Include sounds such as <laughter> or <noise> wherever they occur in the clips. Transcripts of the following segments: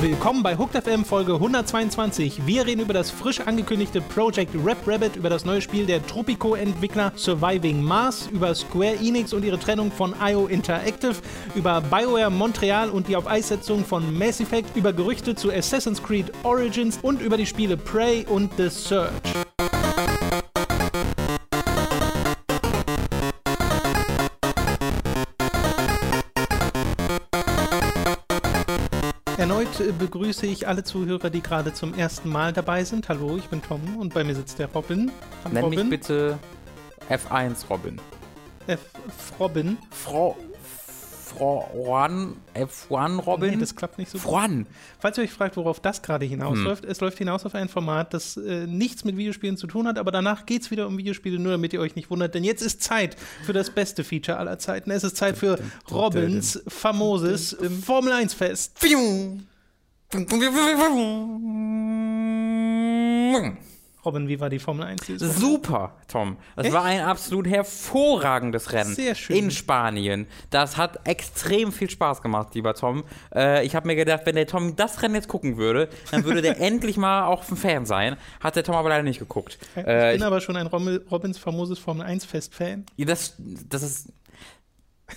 Willkommen bei Hooked FM Folge 122. Wir reden über das frisch angekündigte Project Rap Rabbit, über das neue Spiel der Tropico-Entwickler Surviving Mars, über Square Enix und ihre Trennung von IO Interactive, über BioWare Montreal und die auf Eissetzung von Mass Effect, über Gerüchte zu Assassin's Creed Origins und über die Spiele Prey und The Search. Erneut äh, begrüße ich alle Zuhörer, die gerade zum ersten Mal dabei sind. Hallo, ich bin Tom und bei mir sitzt der Robin. Hallo, Nenn Robin. mich bitte F1 Robin. F Robin. Frau Juan, F1 Robin. Nee, das klappt nicht so Juan. Falls ihr euch fragt, worauf das gerade hinausläuft, hm. es läuft hinaus auf ein Format, das äh, nichts mit Videospielen zu tun hat, aber danach geht es wieder um Videospiele, nur damit ihr euch nicht wundert, denn jetzt ist Zeit für das beste Feature aller Zeiten. Es ist Zeit für Robins famoses Formel 1 Fest. Robin, wie war die Formel 1 dieses Super, Tom. Das Echt? war ein absolut hervorragendes Rennen Sehr schön. in Spanien. Das hat extrem viel Spaß gemacht, lieber Tom. Äh, ich habe mir gedacht, wenn der Tom das Rennen jetzt gucken würde, dann würde der <laughs> endlich mal auch ein Fan sein. Hat der Tom aber leider nicht geguckt. Ich äh, bin ich, aber schon ein Robins famoses Formel 1 Fest-Fan. Ja, das, das ist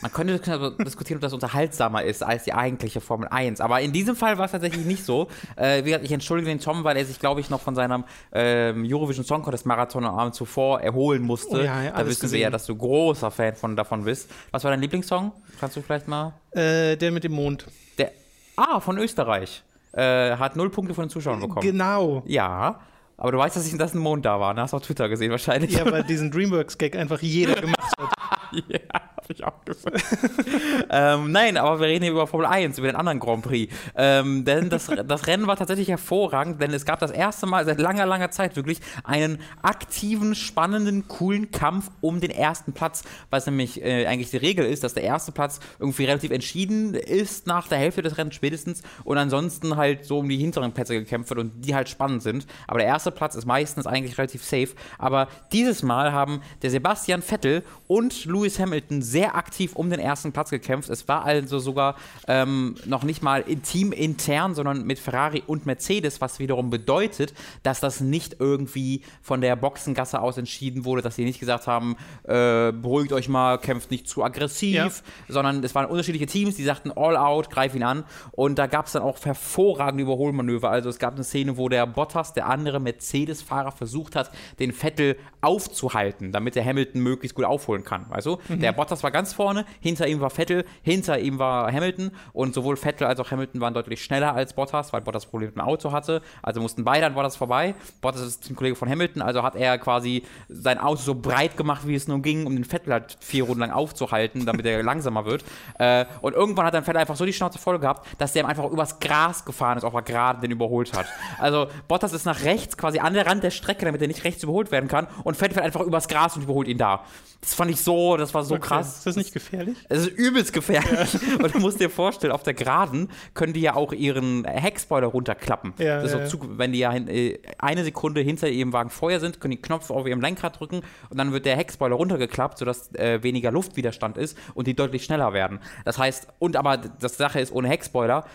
man könnte diskutieren, ob das unterhaltsamer ist als die eigentliche Formel 1. Aber in diesem Fall war es tatsächlich nicht so. Äh, wie gesagt, ich entschuldige den Tom, weil er sich, glaube ich, noch von seinem ähm, Eurovision Song Contest Marathon am Abend zuvor erholen musste. Oh ja, ja, da wissen gesehen. wir ja, dass du großer Fan von, davon bist. Was war dein Lieblingssong? Kannst du vielleicht mal? Äh, der mit dem Mond. Der, ah, von Österreich. Äh, hat null Punkte von den Zuschauern bekommen. Genau. Ja. Aber du weißt, dass ich in das ein Mond da war. Ne? Hast du auf Twitter gesehen wahrscheinlich. Ja, weil diesen Dreamworks-Gag einfach jeder gemacht hat. <laughs> ja, hab ich auch gesagt. <laughs> ähm, nein, aber wir reden hier über Formel 1, über den anderen Grand Prix. Ähm, denn das, <laughs> das Rennen war tatsächlich hervorragend, denn es gab das erste Mal seit langer, langer Zeit wirklich einen aktiven, spannenden, coolen Kampf um den ersten Platz, was nämlich äh, eigentlich die Regel ist, dass der erste Platz irgendwie relativ entschieden ist nach der Hälfte des Rennens spätestens und ansonsten halt so um die hinteren Plätze gekämpft wird und die halt spannend sind. Aber der erste Platz ist meistens eigentlich relativ safe. Aber dieses Mal haben der Sebastian Vettel und Lewis Hamilton sehr aktiv um den ersten Platz gekämpft. Es war also sogar ähm, noch nicht mal Team intern, sondern mit Ferrari und Mercedes, was wiederum bedeutet, dass das nicht irgendwie von der Boxengasse aus entschieden wurde, dass sie nicht gesagt haben, äh, beruhigt euch mal, kämpft nicht zu aggressiv, ja. sondern es waren unterschiedliche Teams, die sagten all out, greif ihn an. Und da gab es dann auch hervorragende Überholmanöver. Also es gab eine Szene, wo der Bottas, der andere Mercedes-Fahrer, versucht hat, den Vettel aufzuhalten, damit der Hamilton möglichst gut aufholen kann. Also Mhm. Der Bottas war ganz vorne, hinter ihm war Vettel, hinter ihm war Hamilton und sowohl Vettel als auch Hamilton waren deutlich schneller als Bottas, weil Bottas Probleme mit dem Auto hatte. Also mussten beide an Bottas vorbei. Bottas ist ein Kollege von Hamilton, also hat er quasi sein Auto so breit gemacht, wie es nur ging, um den Vettel halt vier Runden lang aufzuhalten, damit er <laughs> langsamer wird. Äh, und irgendwann hat dann Vettel einfach so die Schnauze voll gehabt, dass der einfach übers Gras gefahren ist, auch mal gerade den überholt hat. Also Bottas ist nach rechts, quasi an der Rand der Strecke, damit er nicht rechts überholt werden kann und Vettel fährt einfach übers Gras und überholt ihn da. Das fand ich so, das war so okay. krass. Ist das nicht gefährlich? Es ist übelst gefährlich. Ja. Und du musst dir vorstellen, auf der Geraden können die ja auch ihren Heckspoiler runterklappen. Ja, das ja, Zug, wenn die ja äh, eine Sekunde hinter ihrem Wagen vorher sind, können die Knopf auf ihrem Lenkrad drücken und dann wird der Heckspoiler runtergeklappt, sodass äh, weniger Luftwiderstand ist und die deutlich schneller werden. Das heißt, und aber das Sache ist, ohne Heckspoiler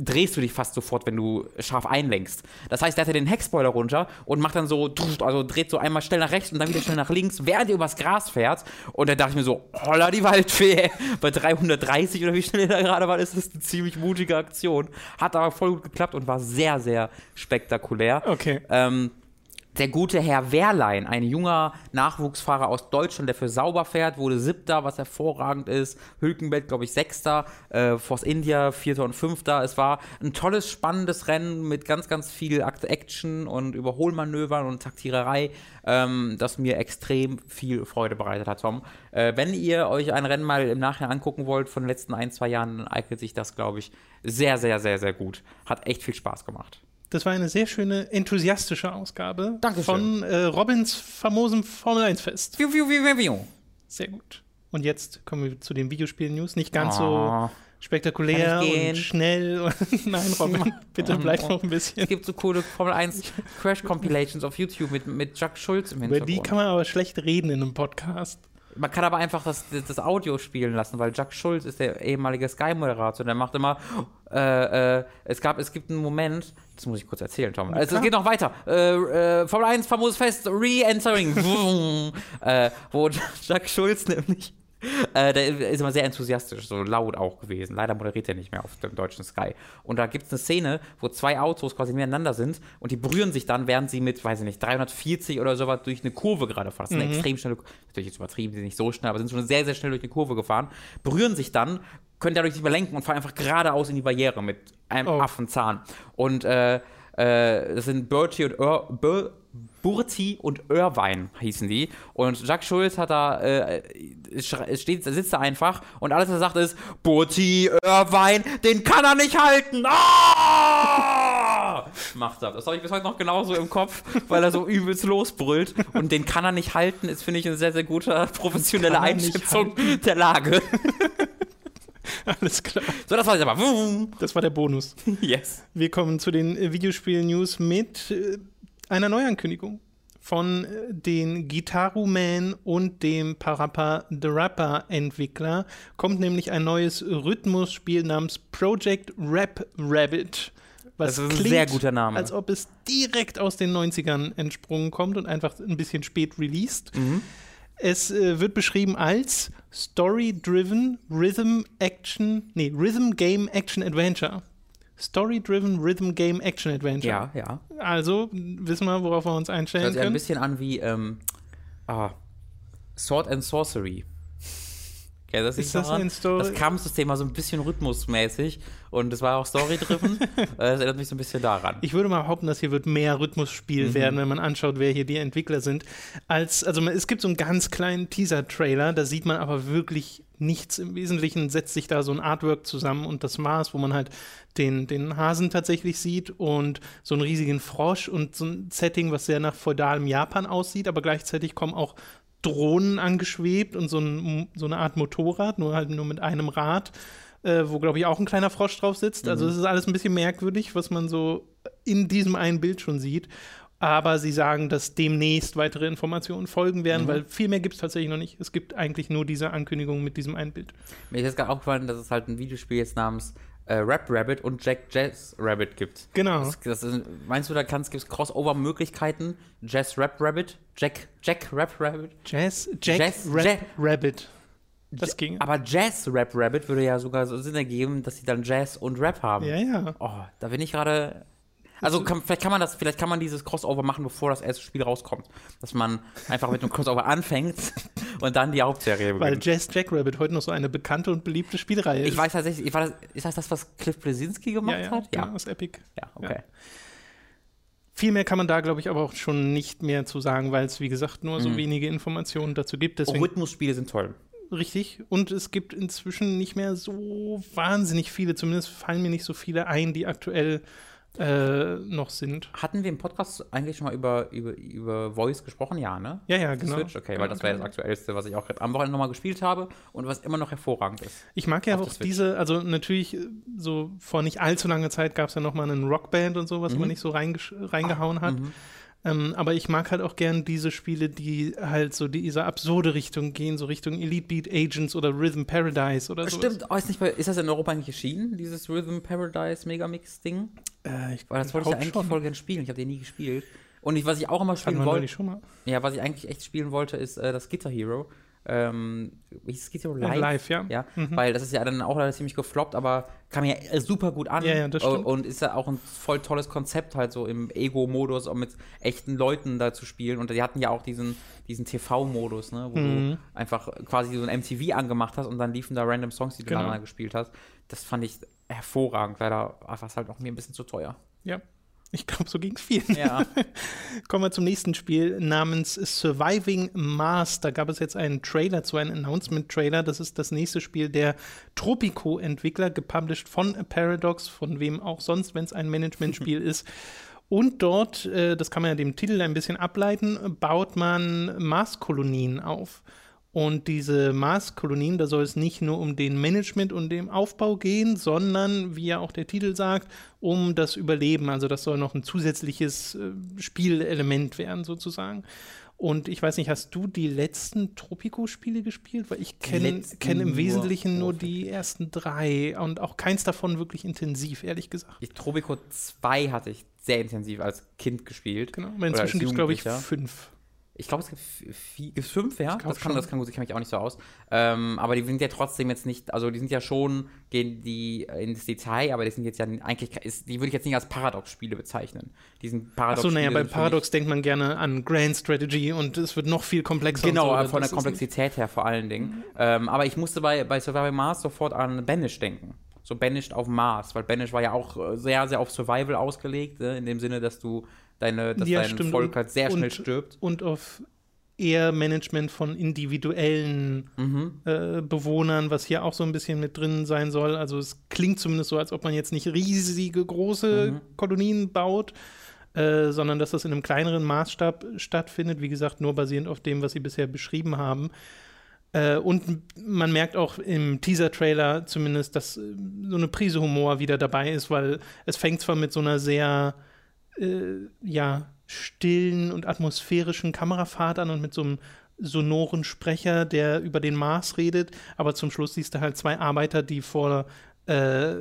drehst du dich fast sofort, wenn du scharf einlenkst. Das heißt, der hat ja den Heckspoiler runter und macht dann so, also dreht so einmal schnell nach rechts und dann wieder schnell nach links, während er übers Gras fährt. Und da dachte ich mir so, holla die Waldfee, <laughs> bei 330 oder wie schnell er da gerade war, ist das eine ziemlich mutige Aktion. Hat aber voll gut geklappt und war sehr, sehr spektakulär. Okay. Ähm, der gute Herr Wehrlein, ein junger Nachwuchsfahrer aus Deutschland, der für Sauber fährt, wurde siebter, was hervorragend ist. Hülkenberg, glaube ich, sechster. Äh, Force India, vierter und fünfter. Es war ein tolles, spannendes Rennen mit ganz, ganz viel Action und Überholmanövern und Taktiererei, ähm, das mir extrem viel Freude bereitet hat, Tom. Äh, wenn ihr euch ein Rennen mal im Nachhinein angucken wollt von den letzten ein, zwei Jahren, dann eignet sich das, glaube ich, sehr, sehr, sehr, sehr gut. Hat echt viel Spaß gemacht. Das war eine sehr schöne, enthusiastische Ausgabe Dankeschön. von äh, Robins famosem Formel 1 Fest. Viu, viu, viu, viu. Sehr gut. Und jetzt kommen wir zu den Videospiel-News. Nicht ganz oh. so spektakulär und schnell. <laughs> Nein, Robin, bitte oh, bleib noch ein bisschen. Es gibt so coole Formel 1 Crash Compilations auf YouTube mit, mit Chuck Schulz im Hintergrund. Über die kann man aber schlecht reden in einem Podcast. man kann aber einfach das, das Audio spielen lassen, weil Jack Schulz ist der ehemalige Sky-Moderator. Der macht immer, äh, äh, es gab, es gibt einen Moment, das muss ich kurz erzählen, Tom. Also, es geht noch weiter. Äh, äh, Formel 1 famoses Fest, Re-Entering, <laughs> äh, wo <laughs> Jack Schulz nämlich äh, der ist immer sehr enthusiastisch, so laut auch gewesen. Leider moderiert er nicht mehr auf dem deutschen Sky. Und da gibt es eine Szene, wo zwei Autos quasi miteinander sind und die berühren sich dann, während sie mit, weiß ich nicht, 340 oder sowas durch eine Kurve gerade fahren. Das ist eine mhm. extrem schnelle, natürlich jetzt übertrieben, sie sind nicht so schnell, aber sind schon sehr, sehr schnell durch eine Kurve gefahren, berühren sich dann, können dadurch nicht mehr lenken und fahren einfach geradeaus in die Barriere mit einem oh. Affenzahn. Und äh, äh, das sind Bertie und Earl, Burti und Irvine hießen die. Und Jacques Schulz hat da, äh, steht, sitzt da einfach und alles, was er sagt, ist: Burti, Irvine, den kann er nicht halten! Ah! <laughs> Macht er. Das habe ich bis heute noch genauso im Kopf, weil er so übelst losbrüllt. Und den kann er nicht halten, ist, finde ich, eine sehr, sehr gute professionelle Einschätzung der Lage. <laughs> Alles klar. So, das war jetzt aber. Das war der Bonus. <laughs> Yes. Wir kommen zu den Videospiel-News mit äh, einer Neuankündigung von äh, den Gitaru Man und dem Parappa the Rapper Entwickler kommt nämlich ein neues Rhythmusspiel namens Project Rap Rabbit. Was das ist ein klingt, sehr guter Name. Als ob es direkt aus den 90ern entsprungen kommt und einfach ein bisschen spät released. Mhm. Es äh, wird beschrieben als Story-Driven Rhythm Action, nee, Rhythm Game Action Adventure. Story-Driven Rhythm Game Action Adventure. Ja, ja. Also wissen wir, worauf wir uns einstellen das hört können. ein bisschen an wie ähm, ah, Sword and Sorcery. Okay, das ist das ein Story? Das Kampfsystem war so ein bisschen rhythmusmäßig und es war auch Story-driven. <laughs> das erinnert mich so ein bisschen daran. Ich würde mal behaupten, dass hier wird mehr Rhythmusspiel mhm. werden, wenn man anschaut, wer hier die Entwickler sind. Als, also es gibt so einen ganz kleinen Teaser-Trailer, da sieht man aber wirklich nichts. Im Wesentlichen setzt sich da so ein Artwork zusammen und das Maß, wo man halt den, den Hasen tatsächlich sieht und so einen riesigen Frosch und so ein Setting, was sehr nach feudalem Japan aussieht, aber gleichzeitig kommen auch Drohnen angeschwebt und so, ein, so eine Art Motorrad, nur halt nur mit einem Rad, äh, wo, glaube ich, auch ein kleiner Frosch drauf sitzt. Also mhm. es ist alles ein bisschen merkwürdig, was man so in diesem einen Bild schon sieht. Aber sie sagen, dass demnächst weitere Informationen folgen werden, mhm. weil viel mehr gibt es tatsächlich noch nicht. Es gibt eigentlich nur diese Ankündigung mit diesem einen Bild. Mir ist jetzt gerade aufgefallen, dass es halt ein Videospiel jetzt namens äh, Rap Rabbit und Jack Jazz Rabbit gibt. Genau. Das, das ist, meinst du, da gibt es Crossover-Möglichkeiten? Jazz Rap Rabbit? Jack, Jack Rap Rabbit? Jazz, Jack Jazz, Rap Jack, Rabbit. Das ging. Aber Jazz Rap Rabbit würde ja sogar so Sinn ergeben, dass sie dann Jazz und Rap haben. Ja, ja. Oh, da bin ich gerade also kann, vielleicht kann man das, vielleicht kann man dieses Crossover machen, bevor das erste Spiel rauskommt. Dass man einfach mit einem Crossover anfängt <laughs> und dann die Hauptserie beginnt. Weil Jazz Jackrabbit heute noch so eine bekannte und beliebte Spielreihe ist. Ich weiß tatsächlich, ich war, ist das das, was Cliff Blesinski gemacht ja, ja, hat? Ja, genau, aus Epic. Ja, okay. Ja. Viel mehr kann man da, glaube ich, aber auch schon nicht mehr zu sagen, weil es, wie gesagt, nur so mhm. wenige Informationen dazu gibt. Deswegen, Rhythmusspiele sind toll. Richtig. Und es gibt inzwischen nicht mehr so wahnsinnig viele, zumindest fallen mir nicht so viele ein, die aktuell äh, noch sind. Hatten wir im Podcast eigentlich schon mal über, über, über Voice gesprochen? Ja, ne? Ja, ja, genau. Switch? Okay, weil das wäre das Aktuellste, was ich auch am Wochenende nochmal gespielt habe und was immer noch hervorragend ist. Ich mag ja auch diese, also natürlich, so vor nicht allzu langer Zeit gab es ja nochmal einen Rockband und so, was mhm. man nicht so reingehauen hat. Mhm. Ähm, aber ich mag halt auch gern diese Spiele, die halt so diese absurde Richtung gehen, so Richtung Elite Beat Agents oder Rhythm Paradise oder so. Stimmt, oh, ist, nicht ist das in Europa eigentlich erschienen, dieses Rhythm Paradise Megamix-Ding? Äh, ich Weil das wollte ich ja eigentlich schon. voll gerne spielen, ich habe den nie gespielt. Und ich, was ich auch immer spielen wollte. Ja, was ich eigentlich echt spielen wollte, ist äh, das Guitar Hero ähm, wie hieß es, live? live, ja. ja? Mhm. Weil das ist ja dann auch leider ziemlich gefloppt, aber kam ja super gut an. Ja, ja, das stimmt. Und ist ja auch ein voll tolles Konzept, halt so im Ego-Modus, um mit echten Leuten da zu spielen. Und die hatten ja auch diesen, diesen TV-Modus, ne, wo mhm. du einfach quasi so ein MTV angemacht hast und dann liefen da random Songs, die du genau. gespielt hast. Das fand ich hervorragend. Leider war es halt auch mir ein bisschen zu teuer. Ja. Ich glaube, so ging es vielen. Ja. <laughs> Kommen wir zum nächsten Spiel namens Surviving Mars. Da gab es jetzt einen Trailer zu, einem Announcement-Trailer. Das ist das nächste Spiel der Tropico-Entwickler, gepublished von Paradox, von wem auch sonst, wenn es ein Management-Spiel <laughs> ist. Und dort, äh, das kann man ja dem Titel ein bisschen ableiten, baut man Mars-Kolonien auf. Und diese Mars-Kolonien, da soll es nicht nur um den Management und den Aufbau gehen, sondern, wie ja auch der Titel sagt, um das Überleben. Also das soll noch ein zusätzliches äh, Spielelement werden, sozusagen. Und ich weiß nicht, hast du die letzten Tropico-Spiele gespielt? Weil ich kenne kenn im nur Wesentlichen nur Warframe. die ersten drei und auch keins davon wirklich intensiv, ehrlich gesagt. Ich, Tropico 2 hatte ich sehr intensiv als Kind gespielt. Genau. Aber inzwischen gibt es, glaube ich, fünf. Ich glaube, es gibt vier, gibt's fünf, ja? Das kann, das kann gut, ich kenne mich auch nicht so aus. Ähm, aber die sind ja trotzdem jetzt nicht, also die sind ja schon, gehen die äh, ins Detail, aber die sind jetzt ja eigentlich, ist, die würde ich jetzt nicht als Paradox-Spiele bezeichnen. Die sind Achso, naja, bei Paradox denkt man gerne an Grand Strategy und es wird noch viel komplexer. Genau, so. von Das der Komplexität her vor allen Dingen. Ähm, aber ich musste bei, bei Survival Mars sofort an Banished denken. So Banished auf Mars, weil Banished war ja auch äh, sehr, sehr auf Survival ausgelegt, äh, in dem Sinne, dass du deine, dass Ja, dein stimmt. Volk halt sehr schnell und- stirbt. nicht- Und auf eher Management von individuellen Mhm. äh, Bewohnern, was hier auch so ein bisschen mit drin sein soll. Also es klingt zumindest so, als ob man jetzt nicht riesige, große Mhm. Kolonien baut, äh, sondern dass das in einem kleineren Maßstab stattfindet. Wie gesagt, nur basierend auf dem, was sie bisher beschrieben haben. Äh, und man merkt auch im Teaser-Trailer zumindest, dass äh, so eine Prise Humor wieder dabei ist, weil es fängt zwar mit so einer sehr, äh, ja, stillen und atmosphärischen Kamerafahrt an und mit so einem sonoren Sprecher, der über den Mars redet, aber zum Schluss siehst du halt zwei Arbeiter, die vor äh,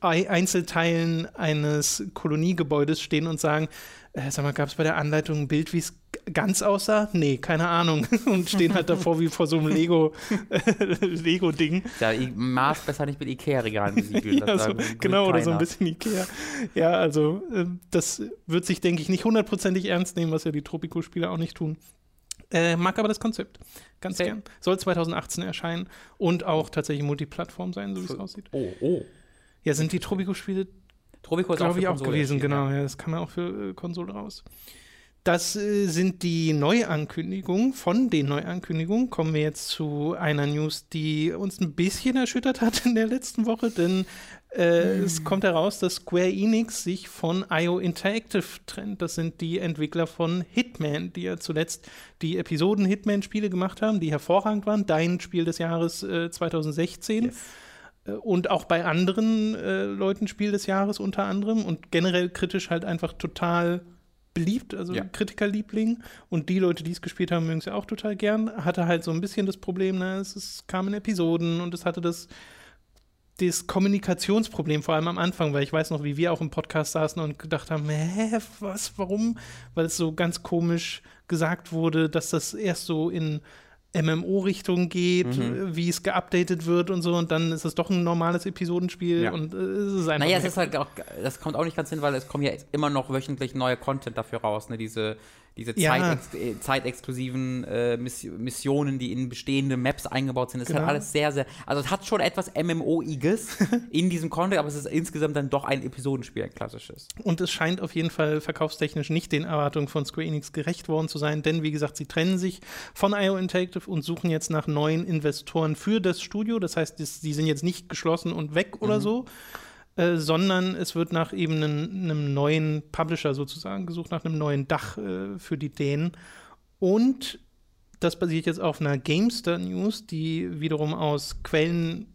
Ei- Einzelteilen eines Koloniegebäudes stehen und sagen, äh, sag mal, gab es bei der Anleitung ein Bild, wie es ganz aussah? Nee, keine Ahnung. <laughs> Und stehen halt davor wie vor so einem Lego, <laughs> Lego-Ding. Ja, Mars besser nicht mit Ikea-Regalen. <laughs> Ja, so, genau, oder so ein bisschen Ikea. Ja, also äh, das wird sich, denke ich, nicht hundertprozentig ernst nehmen, was ja die Tropico-Spiele auch nicht tun. Äh, mag aber das Konzept. Ganz Okay. gern. Soll 2018 erscheinen und auch tatsächlich Multiplattform sein, so wie es aussieht. Oh, oh. Ja, sind die Tropico-Spiele Tropico ist glaube für ich auch Konsole genau. Ja, das kam ja auch für äh, Konsole raus. Das äh, sind die Neuankündigungen. Von den Neuankündigungen kommen wir jetzt zu einer News, die uns ein bisschen erschüttert hat in der letzten Woche, denn äh, Hm. es kommt heraus, dass Square Enix sich von IO Interactive trennt. Das sind die Entwickler von Hitman, die ja zuletzt die Episoden-Hitman-Spiele gemacht haben, die hervorragend waren. Dein Spiel des Jahres äh, 2016 Yes. Äh, und auch bei anderen äh, Leuten Spiel des Jahres unter anderem und generell kritisch halt einfach total beliebt, also Ja. Kritikerliebling. Und die Leute, die es gespielt haben, mögen es ja auch total gern. Hatte halt so ein bisschen das Problem, ne, es, es kam in Episoden und es hatte das das Kommunikationsproblem, vor allem am Anfang, weil ich weiß noch, wie wir auch im Podcast saßen und gedacht haben, hä, was, warum? Weil es so ganz komisch gesagt wurde, dass das erst so in MMO-Richtung geht, Mhm. wie es geupdatet wird und so, und dann ist es doch ein normales Episodenspiel Ja. und äh, es ist einfach. Naja, es ist halt auch, das kommt auch nicht ganz hin, weil es kommen ja immer noch wöchentlich neue Content dafür raus, ne? Diese, diese Ja. zeitex äh, zeitexklusiven äh, Miss Missionen, die in bestehende Maps eingebaut sind. Das ist Genau. halt alles sehr, sehr, also es hat schon etwas MMO-iges <laughs> in diesem Content, aber es ist insgesamt dann doch ein Episodenspiel, ein klassisches. Und es scheint auf jeden Fall verkaufstechnisch nicht den Erwartungen von Square Enix gerecht worden zu sein, denn wie gesagt, sie trennen sich von IO Interactive und suchen jetzt nach neuen Investoren für das Studio. Das heißt, das, die sind jetzt nicht geschlossen und weg oder so, äh, sondern es wird nach eben einem, neuen Publisher sozusagen gesucht, nach einem neuen Dach äh, für die Dänen. Und das basiert jetzt auf einer Gamester News, die wiederum aus Quellen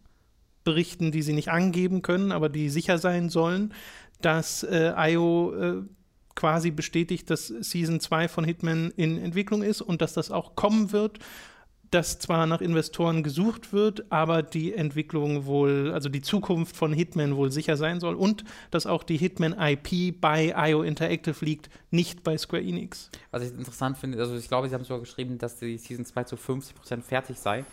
berichten, die sie nicht angeben können, aber die sicher sein sollen, dass äh, IO äh, quasi bestätigt, dass Season 2 von Hitman in Entwicklung ist und dass das auch kommen wird. Dass zwar nach Investoren gesucht wird, aber die Entwicklung wohl, also die Zukunft von Hitman wohl sicher sein soll und dass auch die Hitman IP bei IO Interactive liegt, nicht bei Square Enix. Was ich interessant finde, also ich glaube, sie haben sogar geschrieben, dass die Season 2 zu 50% fertig sei.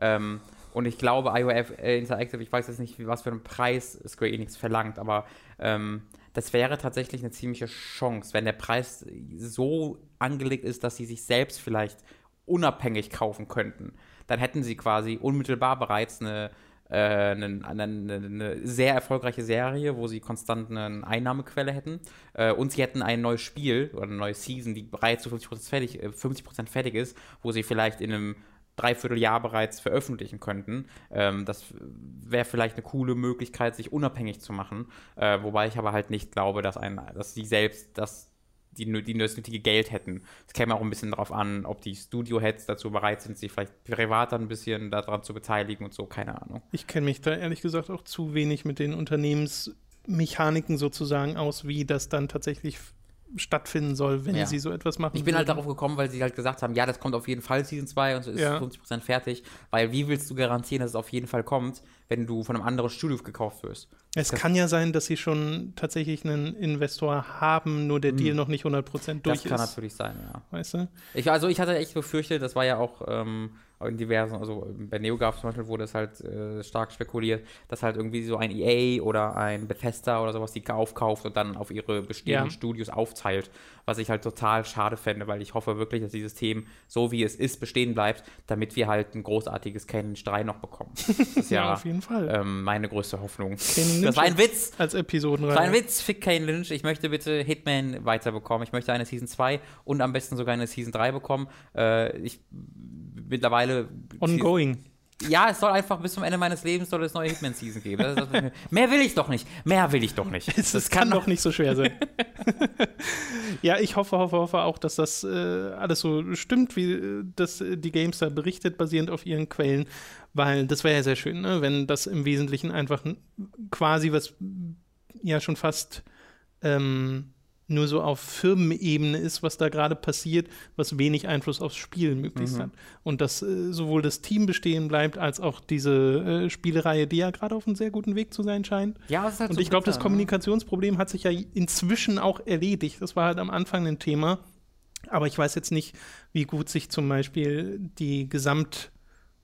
Ähm, und ich glaube, IOF äh, Interactive, ich weiß jetzt nicht, was für einen Preis Square Enix verlangt, aber ähm, das wäre tatsächlich eine ziemliche Chance, wenn der Preis so angelegt ist, dass sie sich selbst vielleicht unabhängig kaufen könnten. Dann hätten sie quasi unmittelbar bereits eine, äh, eine, eine, eine sehr erfolgreiche Serie, wo sie konstant eine Einnahmequelle hätten. Äh, und sie hätten ein neues Spiel oder eine neue Season, die bereits zu 50% fertig, äh, 50% fertig ist, wo sie vielleicht in einem Dreivierteljahr bereits veröffentlichen könnten. Ähm, das wäre vielleicht eine coole Möglichkeit, sich unabhängig zu machen. Äh, wobei ich aber halt nicht glaube, dass, ein, dass sie selbst das die, die das nötige Geld hätten. Es käme auch ein bisschen darauf an, ob die Studio-Heads dazu bereit sind, sich vielleicht privat ein bisschen daran zu beteiligen und so, keine Ahnung. Ich kenne mich da ehrlich gesagt auch zu wenig mit den Unternehmensmechaniken sozusagen aus, wie das dann tatsächlich stattfinden soll, wenn Ja. sie so etwas machen. Ich bin halt würden. darauf gekommen, weil sie halt gesagt haben, ja, das kommt auf jeden Fall Season 2 und so ist Ja. 50% fertig. Weil wie willst du garantieren, dass es auf jeden Fall kommt, wenn du von einem anderen Studio gekauft wirst? Es kann ja sein, dass sie schon tatsächlich einen Investor haben, nur der Deal noch nicht 100% durch Hm. Das kann ist. natürlich sein, ja. Weißt du? Ich, also ich hatte echt befürchtet, das war ja auch ähm, in diversen, also bei NeoGAF zum Beispiel wurde es halt äh, stark spekuliert, dass halt irgendwie so ein EA oder ein Bethesda oder sowas die aufkauft und dann auf ihre bestehenden Ja. Studios aufteilt, was ich halt total schade fände, weil ich hoffe wirklich, dass dieses System so wie es ist bestehen bleibt, damit wir halt ein großartiges Canon 3 noch bekommen. Das ist <laughs> ja, auf jeden Fall. ähm, meine größte Hoffnung. Das war ein Witz. Als Episodenreihe. Das war ein Witz, fick Kane Lynch. Ich möchte bitte Hitman weiterbekommen. Ich möchte eine Season 2 und am besten sogar eine Season 3 bekommen. Äh, ich mittlerweile. Ongoing. Ja, es soll einfach bis zum Ende meines Lebens soll es neue Hitman-Season geben. Das das, mehr will ich doch nicht. Mehr will ich doch nicht. Es, das kann doch nicht so schwer sein. <laughs> ja, ich hoffe, hoffe, hoffe auch, dass das äh, alles so stimmt, wie äh, das äh, die Gamestar berichtet, basierend auf ihren Quellen, weil das wäre ja sehr schön, ne? wenn das im Wesentlichen einfach quasi was ja schon fast ähm, nur so auf Firmenebene ist, was da gerade passiert, was wenig Einfluss aufs Spiel möglichst hat. Und dass äh, sowohl das Team bestehen bleibt, als auch diese äh, Spielereihe, die ja gerade auf einem sehr guten Weg zu sein scheint. Ja, es ist halt Und so ich glaube, das ne? Kommunikationsproblem hat sich ja inzwischen auch erledigt. Das war halt am Anfang ein Thema. Aber ich weiß jetzt nicht, wie gut sich zum Beispiel die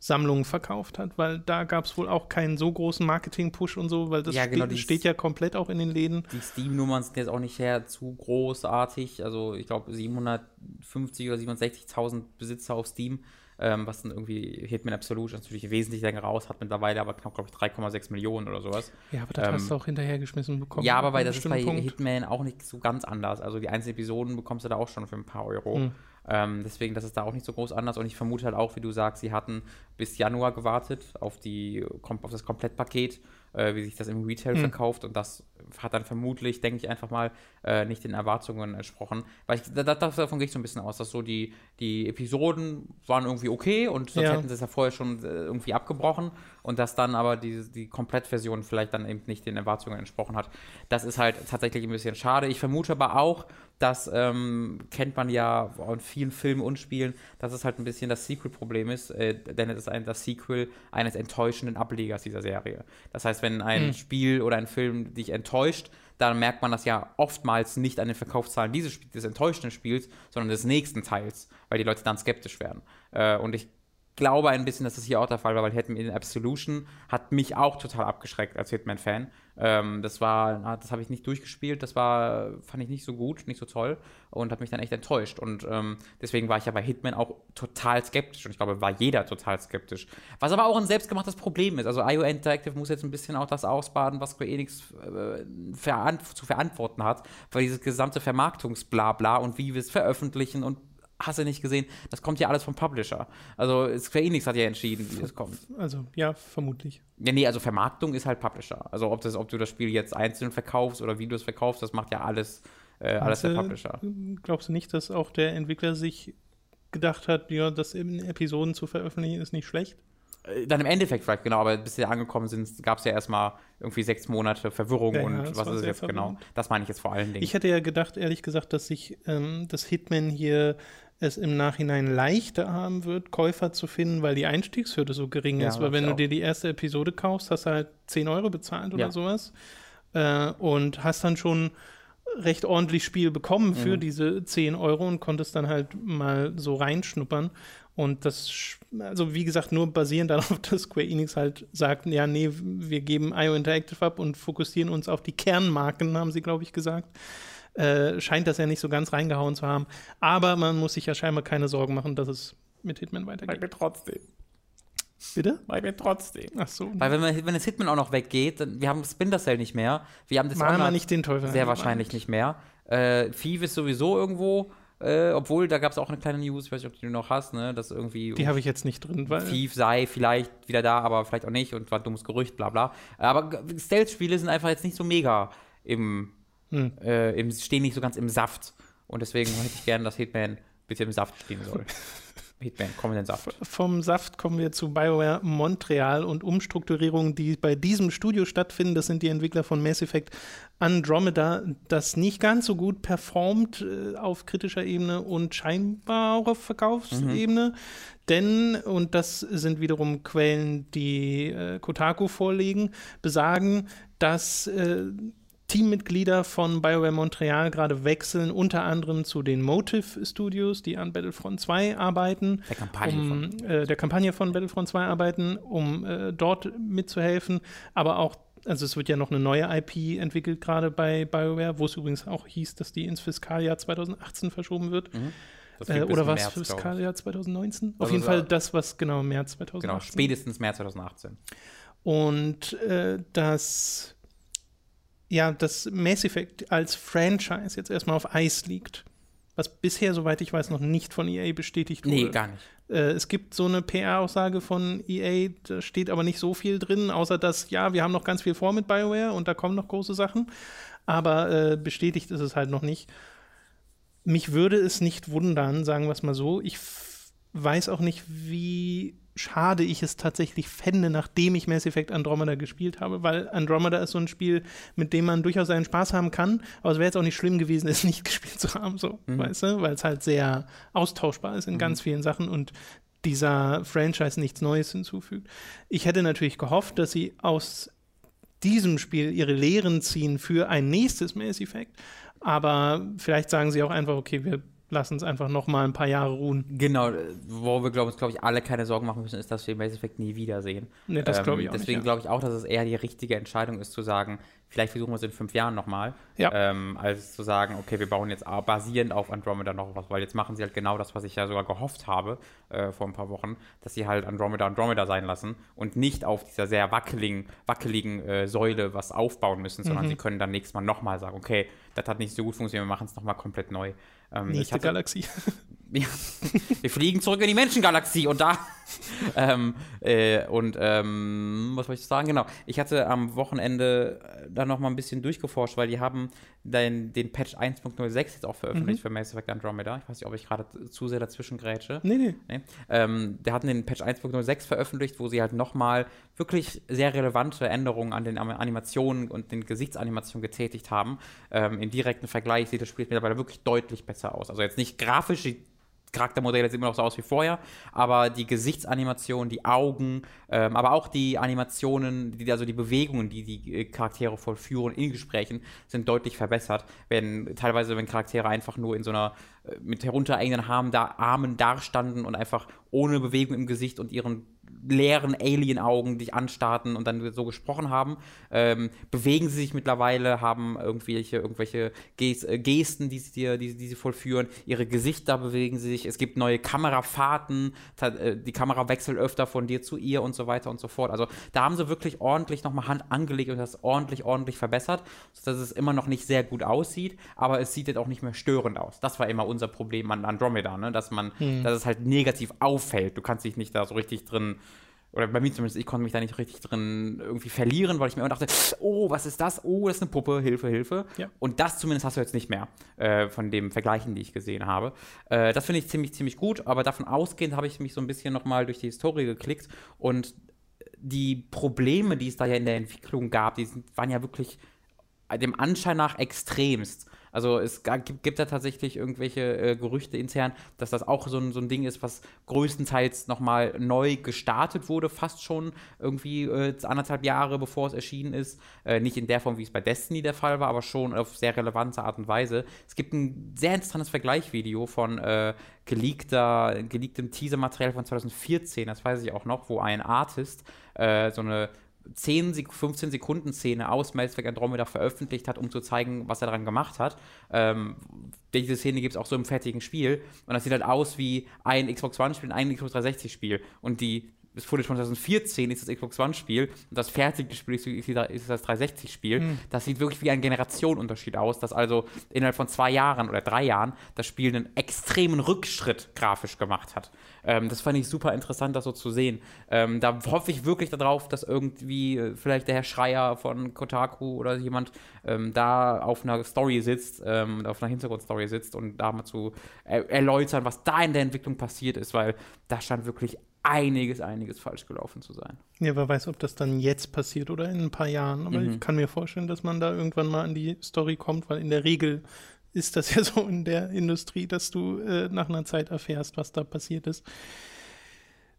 Gesamtsammlung verkauft hat, weil da gab es wohl auch keinen so großen Marketing-Push und so, weil das Ja, genau, steht, die- steht ja komplett auch in den Läden. Die Steam-Nummern sind jetzt auch nicht sehr zu großartig. Also ich glaube 750 oder 760.000 Besitzer auf Steam, ähm, was dann irgendwie Hitman Absolute ist natürlich wesentlich länger raus, hat mittlerweile aber knapp, glaube ich, 3,6 Millionen oder sowas. Ja, aber das Ähm, hast du auch hinterhergeschmissen bekommen. ja, aber einem das ist bei Punkt. Hitman auch nicht so ganz anders. Also die einzelnen Episoden bekommst du da auch schon für ein paar Euro. Ähm, deswegen, das ist da auch nicht so groß anders. Und ich vermute halt auch, wie du sagst, sie hatten bis Januar gewartet auf, die, auf das Komplettpaket, äh, wie sich das im Retail verkauft. Und das hat dann vermutlich, denke ich einfach mal, äh, nicht den Erwartungen entsprochen. Weil ich, da, da, davon gehe ich so ein bisschen aus, dass so die, die Episoden waren irgendwie okay und sonst Ja. hätten sie es ja vorher schon äh, irgendwie abgebrochen. Und dass dann aber die, die Komplettversion vielleicht dann eben nicht den Erwartungen entsprochen hat. Das ist halt tatsächlich ein bisschen schade. Ich vermute aber auch, das ähm, kennt man ja in vielen Filmen und Spielen, dass es halt ein bisschen das Sequel-Problem ist, äh, denn es ist ein, das Sequel eines enttäuschenden Ablegers dieser Serie. Das heißt, wenn ein Spiel oder ein Film dich enttäuscht, dann merkt man das ja oftmals nicht an den Verkaufszahlen dieses des enttäuschten Spiels, sondern des nächsten Teils, weil die Leute dann skeptisch werden. Äh, und ich glaube ein bisschen, dass das hier auch der Fall war, weil Hitman in Absolution hat mich auch total abgeschreckt als Hitman-Fan. Ähm, das war, das habe ich nicht durchgespielt, das war, fand ich nicht so gut, nicht so toll und hat mich dann echt enttäuscht. Und ähm, deswegen war ich ja bei Hitman auch total skeptisch und ich glaube, war jeder total skeptisch. Was aber auch ein selbstgemachtes Problem ist. Also IO Interactive muss jetzt ein bisschen auch das ausbaden, was Square Enix äh, veran zu verantworten hat, weil dieses gesamte Vermarktungsblabla und wie wir es veröffentlichen und hast du nicht gesehen, das kommt ja alles vom Publisher. Also Square Enix hat ja entschieden, wie es kommt. Also, ja, vermutlich. Ja, nee, also Vermarktung ist halt Publisher. Also ob, das, ob du das Spiel jetzt einzeln verkaufst oder wie du es verkaufst, das macht ja alles, äh, alles der Meinst du, Publisher. Glaubst du nicht, dass auch der Entwickler sich gedacht hat, ja, das in Episoden zu veröffentlichen ist nicht schlecht? Äh, Dann im Endeffekt vielleicht, genau, aber bis wir angekommen sind, gab es ja erstmal irgendwie sechs Monate Verwirrung Ja, ja, und das was ist jetzt genau? verwirrend. Das meine ich jetzt vor allen Dingen. Ich hätte ja gedacht, ehrlich gesagt, dass sich ähm, das Hitman hier es im Nachhinein leichter haben wird, Käufer zu finden, weil die Einstiegshürde so gering Ja, ist. Weil wenn du dir die erste Episode kaufst, hast du halt 10 Euro bezahlt oder Ja. sowas. Äh, und hast dann schon recht ordentlich Spiel bekommen für Mhm. diese 10 Euro und konntest dann halt mal so reinschnuppern. Und das, also wie gesagt, nur basierend <laughs> darauf, dass Square Enix halt sagt, ja, nee, wir geben IO Interactive ab und fokussieren uns auf die Kernmarken, haben sie, glaube ich, gesagt. Äh, scheint das ja nicht so ganz reingehauen zu haben. Aber man muss sich ja scheinbar keine Sorgen machen, dass es mit Hitman weitergeht. mir trotzdem. Bitte? Bei mir trotzdem. Ach so. Weil wenn, man, wenn das Hitman auch noch weggeht, dann, wir haben Splinter Cell nicht mehr. Wir haben das Machen wir nicht den Teufel. sehr wahrscheinlich nicht mehr. Äh, Thief ist sowieso irgendwo, äh, obwohl da gab es auch eine kleine News, ich weiß nicht, ob du die noch hast, ne, dass irgendwie Die habe ich jetzt nicht drin, weil Thief sei vielleicht wieder da, aber vielleicht auch nicht und war ein dummes Gerücht, bla bla. Aber Stealth-Spiele sind einfach jetzt nicht so mega im, Hm. äh, im, stehen nicht so ganz im Saft. Und deswegen hätte ich gerne, dass Hitman bitte im Saft stehen soll. <laughs> Hitman, kommen wir den Saft. Vom Saft kommen wir zu BioWare Montreal und Umstrukturierungen, die bei diesem Studio stattfinden. Das sind die Entwickler von Mass Effect Andromeda, das nicht ganz so gut performt äh, auf kritischer Ebene und scheinbar auch auf Verkaufsebene. Mhm. Denn, und das sind wiederum Quellen, die äh, Kotaku vorlegen, besagen, dass äh, Teammitglieder von BioWare Montreal gerade wechseln, unter anderem zu den Motive Studios, die an Battlefront 2 arbeiten, der Kampagne, um, von. Äh, der Kampagne von Battlefront 2 arbeiten, um äh, dort mitzuhelfen, aber auch also es wird ja noch eine neue IP entwickelt gerade bei BioWare, wo es übrigens auch hieß, dass die ins Fiskaljahr 2018 verschoben wird. Mhm. Äh, oder was März, Fiskaljahr 2019? Also Auf jeden Fall das, was genau März 2018. Genau, spätestens März 2018. Und äh, das ja, dass Mass Effect als Franchise jetzt erstmal auf Eis liegt. Was bisher, soweit ich weiß, noch nicht von EA bestätigt wurde. Nee, gar nicht. Äh, es gibt so eine PR-Aussage von EA, da steht aber nicht so viel drin, außer dass, ja, wir haben noch ganz viel vor mit BioWare und da kommen noch große Sachen. Aber äh, bestätigt ist es halt noch nicht. Mich würde es nicht wundern, sagen wir es mal so. Ich weiß auch nicht, wie schade ich es tatsächlich fände, nachdem ich Mass Effect Andromeda gespielt habe, weil Andromeda ist so ein Spiel, mit dem man durchaus seinen Spaß haben kann, aber es wäre jetzt auch nicht schlimm gewesen, es <laughs> nicht gespielt zu haben, so, mhm. weißt du, weil es halt sehr austauschbar ist in mhm. ganz vielen Sachen und dieser Franchise nichts Neues hinzufügt. Ich hätte natürlich gehofft, dass sie aus diesem Spiel ihre Lehren ziehen für ein nächstes Mass Effect, aber vielleicht sagen sie auch einfach, okay, wir lass uns einfach noch mal ein paar Jahre ruhen. Genau, wo wir glaube glaub ich alle keine Sorgen machen müssen, ist, dass wir Mass Effect nie wiedersehen. Nee, das glaube ich ähm, auch Deswegen ja. glaube ich auch, dass es eher die richtige Entscheidung ist zu sagen, vielleicht versuchen wir es in fünf Jahren nochmal, ja. ähm, als zu sagen, okay, wir bauen jetzt basierend auf Andromeda noch was, weil jetzt machen sie halt genau das, was ich ja sogar gehofft habe äh, vor ein paar Wochen, dass sie halt Andromeda Andromeda sein lassen und nicht auf dieser sehr wackeligen, wackeligen äh, Säule was aufbauen müssen, sondern mhm. sie können dann nächstes Mal nochmal sagen, okay, das hat nicht so gut funktioniert, wir machen es nochmal komplett neu. Ähm, Nächste hatte, Galaxie. <laughs> <laughs> Wir fliegen zurück in die Menschengalaxie und da. <laughs> ähm, äh, und ähm, was wollte ich sagen? Genau. Ich hatte am Wochenende äh, da noch mal ein bisschen durchgeforscht, weil die haben den, den Patch 1.06 jetzt auch veröffentlicht mhm. für Mass Effect Andromeda. Ich weiß nicht, ob ich gerade zu sehr dazwischen grätsche. Nee, nee. nee. Ähm, der hatten den Patch 1.06 veröffentlicht, wo sie halt noch mal wirklich sehr relevante Änderungen an den Animationen und den Gesichtsanimationen getätigt haben. Ähm, Im direkten Vergleich sieht das Spiel mittlerweile wirklich deutlich besser aus. Also jetzt nicht grafisch, die Charaktermodelle sehen immer noch so aus wie vorher, aber die Gesichtsanimation, die Augen, ähm, aber auch die Animationen, die, also die Bewegungen, die die äh, Charaktere vollführen in Gesprächen, sind deutlich verbessert. Wenn teilweise, wenn Charaktere einfach nur in so einer äh, mit herunterhängenden Armen, da, Armen dastanden und einfach ohne Bewegung im Gesicht und ihren leeren Alien-Augen dich anstarten und dann so gesprochen haben. Ähm, bewegen sie sich mittlerweile, haben irgendwelche, irgendwelche äh, Gesten, die sie, die, die sie vollführen. Ihre Gesichter bewegen sich. Es gibt neue Kamerafahrten. Äh, die Kamera wechselt öfter von dir zu ihr und so weiter und so fort. Also da haben sie wirklich ordentlich nochmal Hand angelegt und das ordentlich, ordentlich verbessert, sodass es immer noch nicht sehr gut aussieht, aber es sieht jetzt auch nicht mehr störend aus. Das war immer unser Problem an Andromeda, ne? dass man, hm. dass es halt negativ auffällt. Du kannst dich nicht da so richtig drin oder bei mir zumindest, ich konnte mich da nicht richtig drin irgendwie verlieren, weil ich mir immer dachte, oh, was ist das? Oh, das ist eine Puppe, Hilfe, Hilfe. Ja. Und das zumindest hast du jetzt nicht mehr äh, von dem Vergleichen, die ich gesehen habe. Äh, das finde ich ziemlich, ziemlich gut, aber davon ausgehend habe ich mich so ein bisschen nochmal durch die Historie geklickt und die Probleme, die es da ja in der Entwicklung gab, die sind, waren ja wirklich dem Anschein nach extremst. Also es gibt, gibt da tatsächlich irgendwelche äh, Gerüchte intern, dass das auch so ein, so ein Ding ist, was größtenteils nochmal neu gestartet wurde, fast schon irgendwie äh, anderthalb Jahre bevor es erschienen ist. Äh, nicht in der Form, wie es bei Destiny der Fall war, aber schon auf sehr relevante Art und Weise. Es gibt ein sehr interessantes Vergleichvideo von äh, geleakter, geleaktem Teaser-Material von 2014, das weiß ich auch noch, wo ein Artist äh, so eine 10, 15 Sekunden Szene aus Mass Andromeda veröffentlicht hat, um zu zeigen, was er daran gemacht hat. Ähm, diese Szene gibt es auch so im fertigen Spiel. Und das sieht halt aus wie ein Xbox One-Spiel und ein Xbox 360-Spiel. Und die das Footage von 2014 ist das Xbox One-Spiel und das fertige Spiel ist, ist das 360-Spiel. Mhm. Das sieht wirklich wie ein Generationenunterschied aus, dass also innerhalb von zwei Jahren oder drei Jahren das Spiel einen extremen Rückschritt grafisch gemacht hat. Ähm, das fand ich super interessant, das so zu sehen. Ähm, da hoffe ich wirklich darauf, dass irgendwie äh, vielleicht der Herr Schreier von Kotaku oder jemand ähm, da auf einer Story sitzt, ähm, auf einer Hintergrundstory sitzt und da mal zu er erläutern, was da in der Entwicklung passiert ist, weil da stand wirklich einiges, einiges falsch gelaufen zu sein. Ja, wer weiß, ob das dann jetzt passiert oder in ein paar Jahren. Aber mhm. ich kann mir vorstellen, dass man da irgendwann mal an die Story kommt, weil in der Regel ist das <laughs> ja so in der Industrie, dass du äh, nach einer Zeit erfährst, was da passiert ist.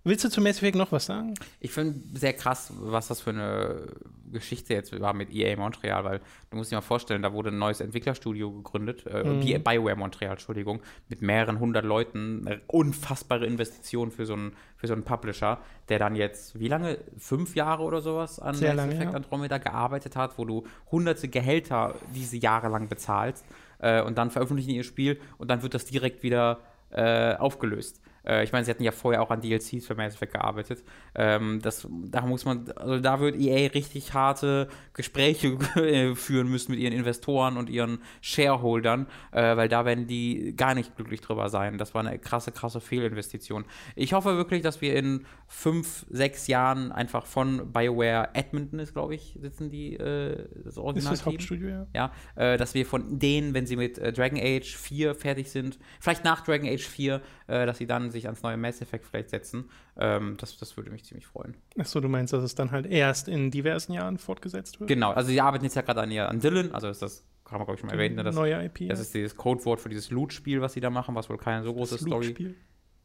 Willst du zu Mass Effect noch was sagen? Ich finde sehr krass, was das für eine Geschichte jetzt war mit EA Montreal, weil du musst dir mal vorstellen, da wurde ein neues Entwicklerstudio gegründet, äh, mhm. BioWare Montreal, Entschuldigung, mit mehreren hundert Leuten, eine unfassbare Investition für so einen für so einen Publisher, der dann jetzt, wie lange, fünf Jahre oder sowas an Sehr Mass Effect ja. Andromeda gearbeitet hat, wo du hunderte Gehälter diese Jahre lang bezahlst äh, und dann veröffentlichen ihr Spiel und dann wird das direkt wieder äh, aufgelöst. Äh, ich meine, sie hatten ja vorher auch an DLCs für Mass Effect gearbeitet. Ähm, das, da muss man, also da wird EA richtig harte Gespräche <laughs> führen müssen mit ihren Investoren und ihren Shareholdern, äh, weil da werden die gar nicht glücklich drüber sein. Das war eine krasse, krasse Fehlinvestition. Ich hoffe wirklich, dass wir in fünf, sechs Jahren einfach von BioWare Edmonton ist, glaube ich, sitzen die äh, das Original. Ist das Hauptstudio, ja. Ja, äh, dass wir von denen, wenn sie mit äh, Dragon Age 4 fertig sind, vielleicht nach Dragon Age 4, äh, dass sie dann sich ans neue Mass Effect vielleicht setzen. Ähm, das, das würde mich ziemlich freuen. Achso, du meinst, dass es dann halt erst in diversen Jahren fortgesetzt wird? Genau, also sie arbeiten jetzt ja gerade an, an Dylan, also ist das kann man, glaube ich, schon mal erwähnen. Ne, das, neue IP. Das ist dieses Codewort für dieses Loot-Spiel, was sie da machen, was wohl keine so große das Story.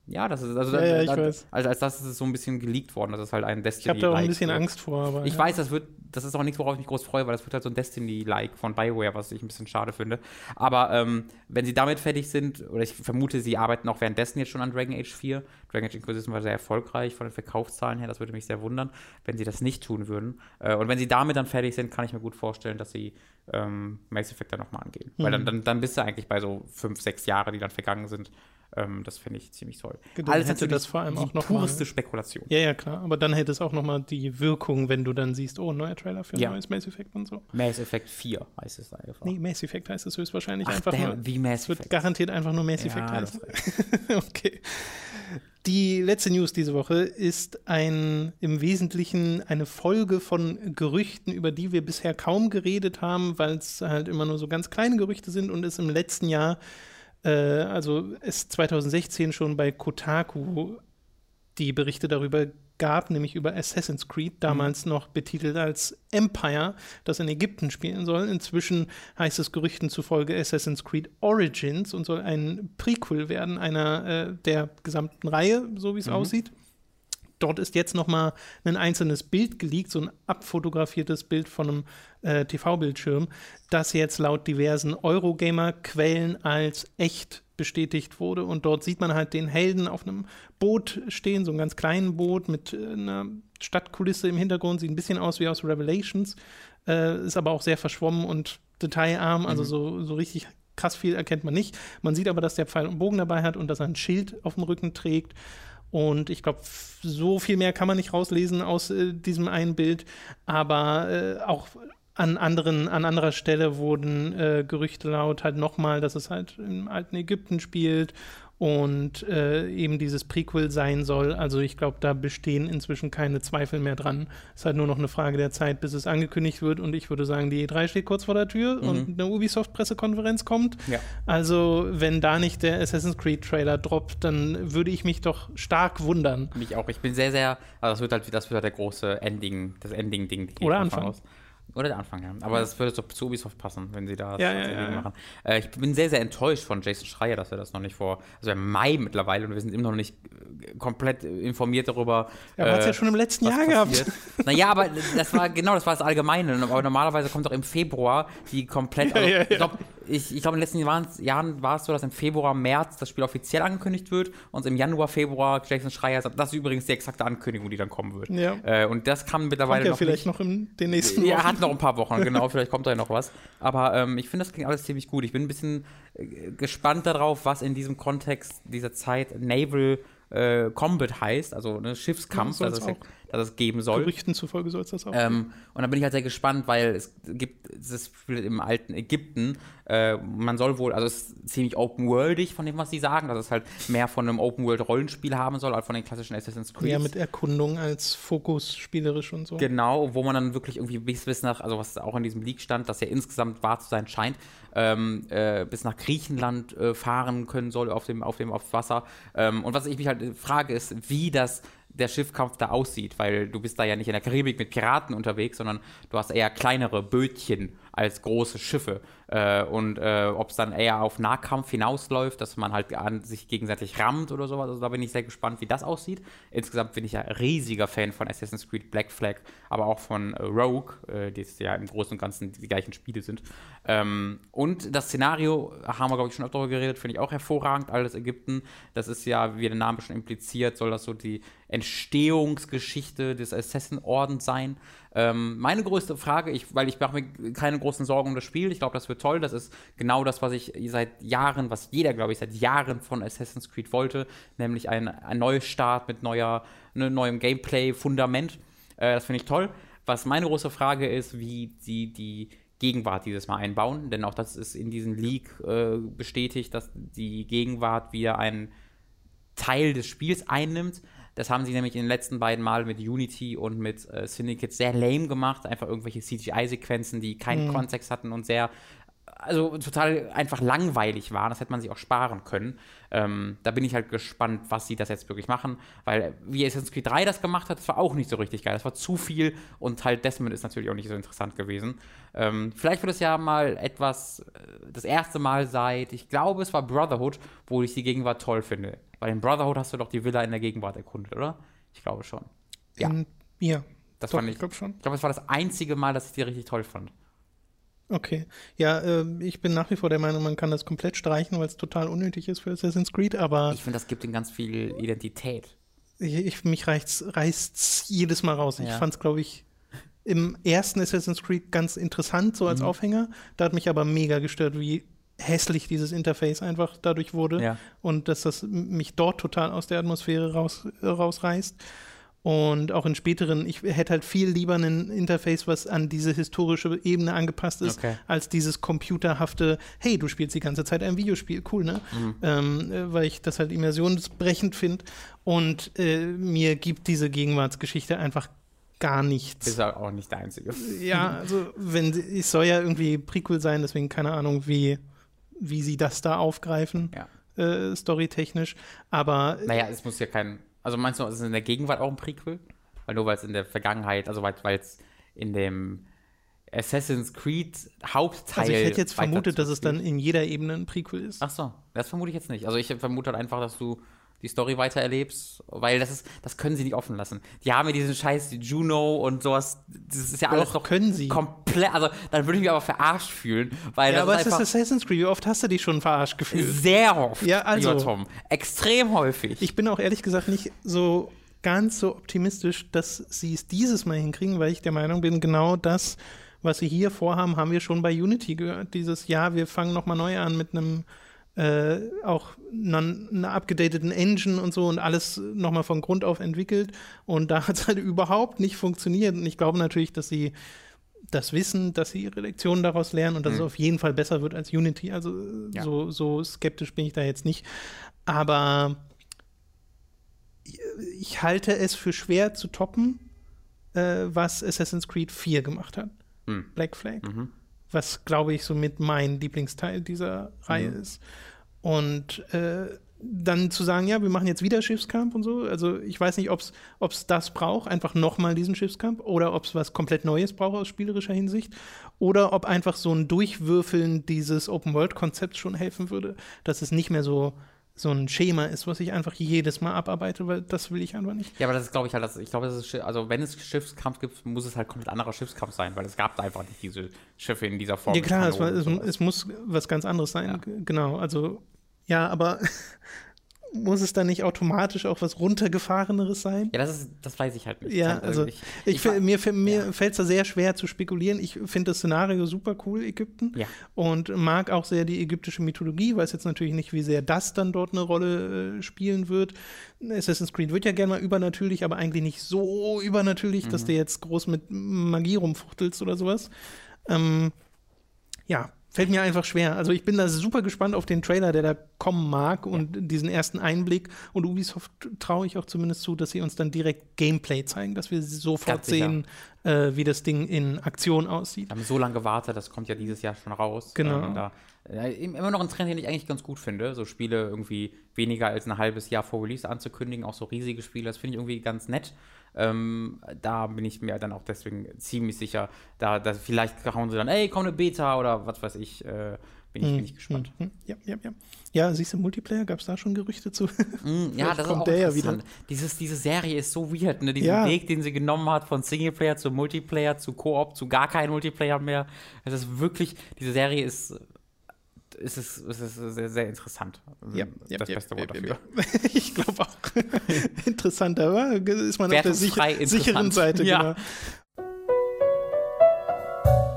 Ja, das ist, also, ja, ja, ich da, weiß. also als das ist es so ein bisschen geleakt worden, das ist halt ein Destiny. Ich habe da auch ein bisschen wird. Angst vor, aber. Ich ja. weiß, das wird, das ist auch nichts, worauf ich mich groß freue, weil das wird halt so ein Destiny-like von Bioware, was ich ein bisschen schade finde. Aber ähm, wenn sie damit fertig sind, oder ich vermute, sie arbeiten auch währenddessen jetzt schon an Dragon Age 4. Dragon Age Inquisition war sehr erfolgreich von den Verkaufszahlen her, das würde mich sehr wundern, wenn sie das nicht tun würden. Äh, und wenn sie damit dann fertig sind, kann ich mir gut vorstellen, dass sie ähm, Mass Effect dann nochmal angehen. Mhm. Weil dann, dann, dann bist du eigentlich bei so fünf, sechs Jahren, die dann vergangen sind, ähm, das finde ich ziemlich toll. Genau, Alles hätte das vor allem auch noch pureste mal, Spekulation. Ja, ja, klar. Aber dann hätte es auch noch mal die Wirkung, wenn du dann siehst, oh, neuer Trailer für ein ja. neues Mass Effect und so. Mass Effect 4 heißt es einfach. Nee, Mass Effect heißt es höchstwahrscheinlich Ach, einfach der, nur. Wie Mass Effect. wird garantiert einfach nur Mass Effect ja, heißen. <laughs> okay. Die letzte News diese Woche ist ein im Wesentlichen eine Folge von Gerüchten, über die wir bisher kaum geredet haben, weil es halt immer nur so ganz kleine Gerüchte sind und es im letzten Jahr äh, also es 2016 schon bei Kotaku die Berichte darüber gab, nämlich über Assassin's Creed, damals mhm. noch betitelt als Empire, das in Ägypten spielen soll. Inzwischen heißt es Gerüchten zufolge Assassin's Creed Origins und soll ein Prequel werden einer äh, der gesamten Reihe, so wie es mhm. aussieht. Dort ist jetzt noch mal ein einzelnes Bild geleakt, so ein abfotografiertes Bild von einem äh, TV-Bildschirm, das jetzt laut diversen Eurogamer-Quellen als echt bestätigt wurde. Und dort sieht man halt den Helden auf einem Boot stehen, so einem ganz kleinen Boot mit äh, einer Stadtkulisse im Hintergrund, sieht ein bisschen aus wie aus Revelations, äh, ist aber auch sehr verschwommen und detailarm, also mhm. so, so richtig krass viel erkennt man nicht. Man sieht aber, dass der Pfeil und Bogen dabei hat und dass er ein Schild auf dem Rücken trägt. Und ich glaube, so viel mehr kann man nicht rauslesen aus äh, diesem einen Bild. Aber äh, auch an, anderen, an anderer Stelle wurden äh, Gerüchte laut, halt nochmal, dass es halt im alten Ägypten spielt und äh, eben dieses Prequel sein soll. Also ich glaube, da bestehen inzwischen keine Zweifel mehr dran. Es ist halt nur noch eine Frage der Zeit, bis es angekündigt wird und ich würde sagen, die E3 steht kurz vor der Tür mhm. und eine Ubisoft-Pressekonferenz kommt. Ja. Also wenn da nicht der Assassin's Creed-Trailer droppt, dann würde ich mich doch stark wundern. Mich auch. Ich bin sehr, sehr, also das wird halt, das wird halt der große Ending, das Ending-Ding. Oder Anfang. Aus. Oder der Anfang, ja. Aber das würde so zu Ubisoft passen, wenn sie da ja, ja, ja, machen. Äh, ich bin sehr, sehr enttäuscht von Jason Schreier, dass er das noch nicht vor, also im Mai mittlerweile und wir sind immer noch nicht äh, komplett informiert darüber. Er hat es ja schon im letzten Jahr passiert. gehabt. Naja, aber das war, genau, das war das Allgemeine. Aber normalerweise kommt doch im Februar die komplett, also, ich glaube, ich, ich glaub, in den letzten Jahren, war es so, dass im Februar, März das Spiel offiziell angekündigt wird und im Januar, Februar Jason Schreier sagt, das ist übrigens die exakte Ankündigung, die dann kommen wird. Ja. Äh, und das kann mittlerweile kommt ja noch vielleicht nicht. noch in den nächsten Wochen. Ja, hat noch ein paar Wochen, genau, <laughs> vielleicht kommt da ja noch was. Aber ähm, ich finde, das klingt alles ziemlich gut. Ich bin ein bisschen äh, gespannt darauf, was in diesem Kontext dieser Zeit Naval äh, Combat heißt, also ne, Schiffskampf, Ja, dass, soll's es, dass es geben soll. Gerüchten zufolge soll es das auch. Ähm, und da bin ich halt sehr gespannt, weil es gibt, es spielt im alten Ägypten, äh, man soll wohl, also es ist ziemlich open-worldig von dem, was sie sagen, dass es halt mehr von einem Open-World-Rollenspiel haben soll, als von den klassischen Assassin's Creed. ja, mit Erkundung als Fokus spielerisch und so. Genau, wo man dann wirklich irgendwie bis, bis nach, also was auch in diesem Leak stand, dass ja insgesamt wahr zu sein scheint, ähm, äh, bis nach Griechenland äh, fahren können soll auf dem, auf dem auf Wasser. Ähm, und was ich mich halt frage, ist, wie das der Schiffkampf da aussieht, weil du bist da ja nicht in der Karibik mit Piraten unterwegs, sondern du hast eher kleinere Bötchen als große Schiffe. Äh, und äh, ob es dann eher auf Nahkampf hinausläuft, dass man halt an sich gegenseitig rammt oder sowas. Also da bin ich sehr gespannt, wie das aussieht. Insgesamt bin ich ja riesiger Fan von Assassin's Creed Black Flag, aber auch von äh, Rogue, äh, die ja im Großen und Ganzen die gleichen Spiele sind. Ähm, und das Szenario, haben wir glaube ich schon öfter darüber geredet, finde ich auch hervorragend. Alles Ägypten, das ist ja, wie der Name schon impliziert, soll das so die Entstehungsgeschichte des Assassin-Ordens sein. Ähm, meine größte Frage, ich, weil ich mache mir keine großen Sorgen um das Spiel, ich glaube, das wird toll. Das ist genau das, was ich seit Jahren, was jeder, glaube ich, seit Jahren von Assassin's Creed wollte, nämlich ein, ein Neustart mit neuer, ne, neuem Gameplay-Fundament. Äh, das finde ich toll. Was meine große Frage ist, wie sie die Gegenwart dieses Mal einbauen, denn auch das ist in diesem Leak äh, bestätigt, dass die Gegenwart wieder einen Teil des Spiels einnimmt. Das haben sie nämlich in den letzten beiden Mal mit Unity und mit äh, Syndicate sehr lame gemacht. Einfach irgendwelche CGI-Sequenzen, die keinen Mhm. Kontext hatten und sehr, also total einfach langweilig waren. Das hätte man sich auch sparen können. Ähm, da bin ich halt gespannt, was sie das jetzt wirklich machen, weil wie Assassin's Creed 3 das gemacht hat, das war auch nicht so richtig geil. Das war zu viel und halt Desmond ist natürlich auch nicht so interessant gewesen. Ähm, vielleicht wird es ja mal etwas, äh, das erste Mal seit, ich glaube, es war Brotherhood, wo ich die Gegenwart toll finde. Bei dem Brotherhood hast du doch die Villa in der Gegenwart erkundet, oder? Ich glaube schon. Ja. In, ja, Das doch, fand ich ich. glaube schon. Ich glaube, es war das einzige Mal, dass ich die richtig toll fand. Okay. Ja, äh, ich bin nach wie vor der Meinung, man kann das komplett streichen, weil es total unnötig ist für Assassin's Creed, aber Ich finde, das gibt ihm ganz viel Identität. ich, ich, mich reicht's, reißt's jedes Mal raus. Ich Ja. fand's, glaube ich, im ersten Assassin's Creed ganz interessant, so als Mhm. Aufhänger. Da hat mich aber mega gestört, wie hässlich dieses Interface einfach dadurch wurde Ja. und dass das mich dort total aus der Atmosphäre raus, äh, rausreißt. Und auch in späteren, ich hätte halt viel lieber ein Interface, was an diese historische Ebene angepasst ist, Okay. als dieses computerhafte, hey, du spielst die ganze Zeit ein Videospiel, cool, ne? Ähm, äh, weil ich das halt immersionsbrechend finde. Und äh, mir gibt diese Gegenwartsgeschichte einfach gar nichts. Ist auch nicht der einzige. Ja, also wenn es soll ja irgendwie Prequel sein, deswegen keine Ahnung, wie, wie sie das da aufgreifen, Ja. äh, storytechnisch. Aber Naja, es muss ja kein. Also meinst du, es ist in der Gegenwart auch ein Prequel? Weil nur weil es in der Vergangenheit, also weil es in dem Assassin's Creed Hauptteil. also ich hätte jetzt vermutet, dass es dann in jeder Ebene ein Prequel ist. Ach so, das vermute ich jetzt nicht. Also ich vermute halt einfach, dass du die Story weiter erlebst, weil das ist, das können sie nicht offen lassen. Die haben ja diesen Scheiß, die Juno und sowas, das ist ja alles Doch, können sie. komplett, also dann würde ich mich aber verarscht fühlen, weil Ja, das aber ist es ist Assassin's Creed. Wie oft hast du dich schon verarscht gefühlt? sehr oft, Ja, also- lieber Tom. Extrem häufig. Ich bin auch ehrlich gesagt nicht so ganz so optimistisch, dass sie es dieses Mal hinkriegen, weil ich der Meinung bin, genau das, was sie hier vorhaben, haben wir schon bei Unity gehört. Dieses Jahr, wir fangen nochmal neu an mit einem äh, auch einer abgedateten Engine und so und alles nochmal von Grund auf entwickelt. Und da hat es halt <laughs> überhaupt nicht funktioniert. Und ich glaube natürlich, dass sie das wissen, dass sie ihre Lektionen daraus lernen und dass Mhm. es auf jeden Fall besser wird als Unity. Also Ja. so, so skeptisch bin ich da jetzt nicht. Aber ich halte es für schwer zu toppen, äh, was Assassin's Creed 4 gemacht hat. Hm. Black Flag. Mhm. Was, glaube ich, somit mein Lieblingsteil dieser Reihe Mhm. ist. Und äh, dann zu sagen, ja, wir machen jetzt wieder Schiffskampf und so. Also ich weiß nicht, ob es das braucht, einfach nochmal diesen Schiffskampf, oder ob es was komplett Neues braucht aus spielerischer Hinsicht, oder ob einfach so ein Durchwürfeln dieses Open-World-Konzepts schon helfen würde, dass es nicht mehr so, so ein Schema ist, was ich einfach jedes Mal abarbeite, weil das will ich einfach nicht. Ja, aber das ist, glaube ich, halt, das, ich glaube, das ist, Schi- also wenn es Schiffskampf gibt, muss es halt komplett anderer Schiffskampf sein, weil es gab da einfach nicht diese Schiffe in dieser Form. Ja klar, es, war, es, es muss was ganz anderes sein, Ja. genau. Also <laughs> ja, aber muss es dann nicht automatisch auch was runtergefahreneres sein? Ja, das, ist, das weiß ich halt nicht. Ja, also ich, ich, mir, mir ja. fällt es da sehr schwer zu spekulieren. Ich finde das Szenario super cool, Ägypten. Ja. Und mag auch sehr die ägyptische Mythologie, weiß jetzt natürlich nicht, wie sehr das dann dort eine Rolle äh, spielen wird. Assassin's Creed wird ja gerne mal übernatürlich, aber eigentlich nicht so übernatürlich, mhm. dass du jetzt groß mit Magie rumfuchtelst oder sowas. Ähm, ja, Fällt mir einfach schwer. Also ich bin da super gespannt auf den Trailer, der da kommen mag und ja. diesen ersten Einblick. Und Ubisoft traue ich auch zumindest zu, dass sie uns dann direkt Gameplay zeigen, dass wir sofort sehen, äh, wie das Ding in Aktion aussieht. Wir haben so lange gewartet, das kommt ja dieses Jahr schon raus. Genau. Ähm, immer noch ein Trend, den ich eigentlich ganz gut finde, so Spiele irgendwie weniger als ein halbes Jahr vor Release anzukündigen, auch so riesige Spiele, das finde ich irgendwie ganz nett. Ähm, da bin ich mir dann auch deswegen ziemlich sicher, da, da vielleicht hauen sie dann, ey, komm eine Beta oder was weiß ich. Äh, bin ich, bin ich gespannt. Mm, ja, ja, ja. Ja, siehst du, Multiplayer, gab es da schon Gerüchte zu? Ja, <laughs> das kommt ist auch der ja wieder. Dieses, diese Serie ist so weird, ne? Diesen ja. Weg, den sie genommen hat von Singleplayer zu Multiplayer zu Koop zu gar kein Multiplayer mehr. Es ist wirklich, diese Serie ist ist es, ist es sehr, sehr interessant. Ja, das ja, beste Wort dafür. <laughs> ich glaube auch. <laughs> interessant, aber ist man auf der sicher, sicheren Seite. Ja. Genau.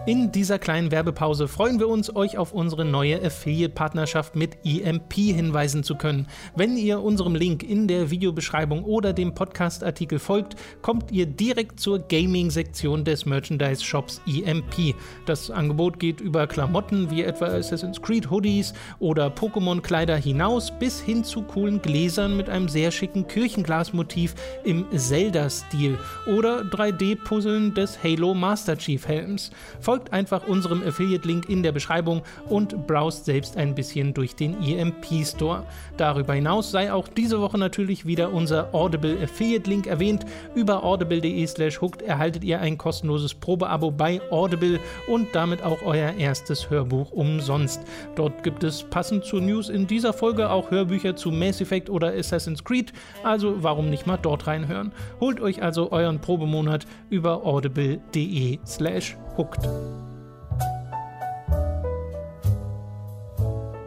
In dieser kleinen Werbepause freuen wir uns, euch auf unsere neue Affiliate-Partnerschaft mit EMP hinweisen zu können. Wenn ihr unserem Link in der Videobeschreibung oder dem Podcast-Artikel folgt, kommt ihr direkt zur Gaming-Sektion des Merchandise-Shops EMP. Das Angebot geht über Klamotten wie etwa Assassin's Creed Hoodies oder Pokémon-Kleider hinaus bis hin zu coolen Gläsern mit einem sehr schicken Kirchenglasmotiv im Zelda-Stil oder 3D-Puzzeln des Halo Master Chief Helms. Folgt folgt einfach unserem Affiliate-Link in der Beschreibung und browst selbst ein bisschen durch den EMP Store. Darüber hinaus sei auch diese Woche natürlich wieder unser Audible Affiliate-Link erwähnt. Über audible.de slash hooked erhaltet ihr ein kostenloses Probeabo bei Audible und damit auch euer erstes Hörbuch umsonst. Dort gibt es passend zur News in dieser Folge auch Hörbücher zu Mass Effect oder Assassin's Creed, also warum nicht mal dort reinhören. Holt euch also euren Probemonat über audible.de slash hooked.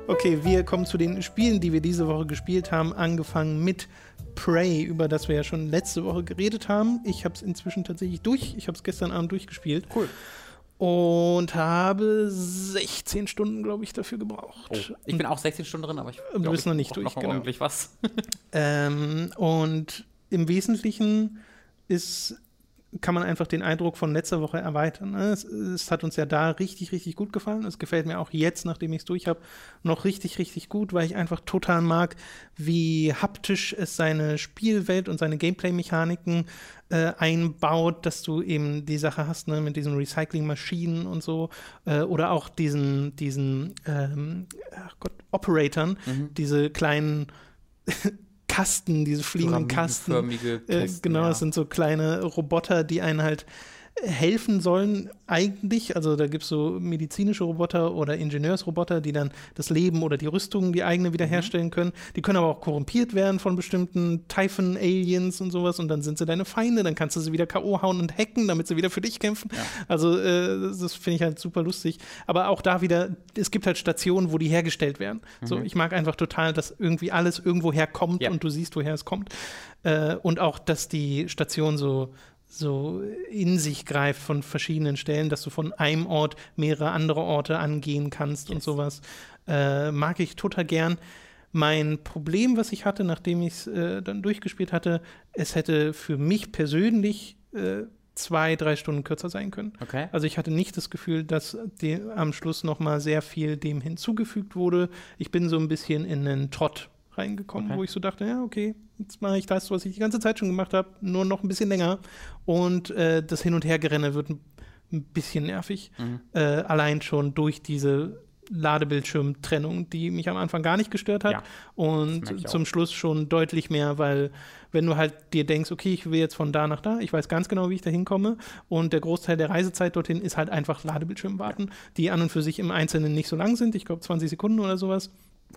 Okay, wir kommen zu den Spielen, die wir diese Woche gespielt haben, angefangen mit Prey, über das wir ja schon letzte Woche geredet haben. Ich habe es inzwischen tatsächlich durch. Ich habe es gestern Abend durchgespielt. Cool. Und habe 16 Stunden, glaube ich, dafür gebraucht. Oh, ich bin auch 16 Stunden drin, aber ich du bist noch nicht durch. Noch genau. ordentlich was. <laughs> ähm, und im Wesentlichen ist kann man einfach den Eindruck von letzter Woche erweitern. Ne? Es, es, hat uns ja da richtig, richtig gut gefallen. Es gefällt mir auch jetzt, nachdem ich es durch habe, noch richtig, richtig gut, weil ich einfach total mag, wie haptisch es seine Spielwelt und seine Gameplay-Mechaniken äh, einbaut, dass du eben die Sache hast ne, mit diesen Recycling-Maschinen und so äh, oder auch diesen, diesen ähm, Gott, Operatoren, mhm. diese kleinen <laughs> Kasten, diese fliegenden Kasten. Äh, genau, das sind so kleine Roboter, die einen halt helfen sollen, eigentlich. Also da gibt es so medizinische Roboter oder Ingenieursroboter, die dann das Leben oder die Rüstung, die eigene wiederherstellen mhm. können. Die können aber auch korrumpiert werden von bestimmten Typhon-Aliens und sowas und dann sind sie deine Feinde, dann kannst du sie wieder K.O. hauen und hacken, damit sie wieder für dich kämpfen. Ja. Also äh, das finde ich halt super lustig. Aber auch da wieder, es gibt halt Stationen, wo die hergestellt werden. Mhm. So, ich mag einfach total, dass irgendwie alles irgendwo herkommt ja. und du siehst, woher es kommt. Äh, und auch, dass die Station so so in sich greift von verschiedenen Stellen, dass du von einem Ort mehrere andere Orte angehen kannst yes. und sowas. Äh, mag ich total gern. Mein Problem, was ich hatte, nachdem ich es äh, dann durchgespielt hatte, es hätte für mich persönlich äh, zwei, drei Stunden kürzer sein können. Okay. Also ich hatte nicht das Gefühl, dass am Schluss noch mal sehr viel dem hinzugefügt wurde. Ich bin so ein bisschen in einen Trott reingekommen, okay. wo ich so dachte, ja, okay, jetzt mache ich das, was ich die ganze Zeit schon gemacht habe, nur noch ein bisschen länger. Und äh, das Hin- und Hergerenne wird ein, ein bisschen nervig. Mhm. Äh, allein schon durch diese Ladebildschirmtrennung, die mich am Anfang gar nicht gestört hat. Ja, und zum Schluss schon deutlich mehr, weil wenn du halt dir denkst, okay, ich will jetzt von da nach da, ich weiß ganz genau, wie ich da hinkomme und der Großteil der Reisezeit dorthin ist halt einfach Ladebildschirm warten, ja. die an und für sich im Einzelnen nicht so lang sind, ich glaube 20 Sekunden oder sowas.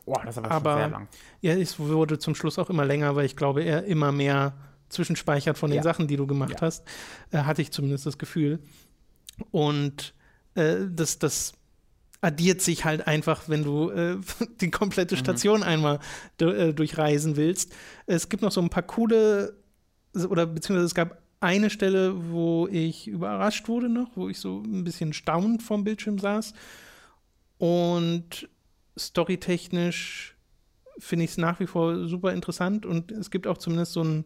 Boah, das ist aber, aber sehr lang. Ja, es wurde zum Schluss auch immer länger, weil ich glaube, er immer mehr zwischenspeichert von den ja. Sachen, die du gemacht ja. hast. Äh, hatte ich zumindest das Gefühl. Und äh, das, das addiert sich halt einfach, wenn du äh, <laughs> die komplette Station mhm. einmal äh, durchreisen willst. Es gibt noch so ein paar coole, oder beziehungsweise es gab eine Stelle, wo ich überrascht wurde noch, wo ich so ein bisschen staunend vorm Bildschirm saß. Und storytechnisch finde ich es nach wie vor super interessant und es gibt auch zumindest so ein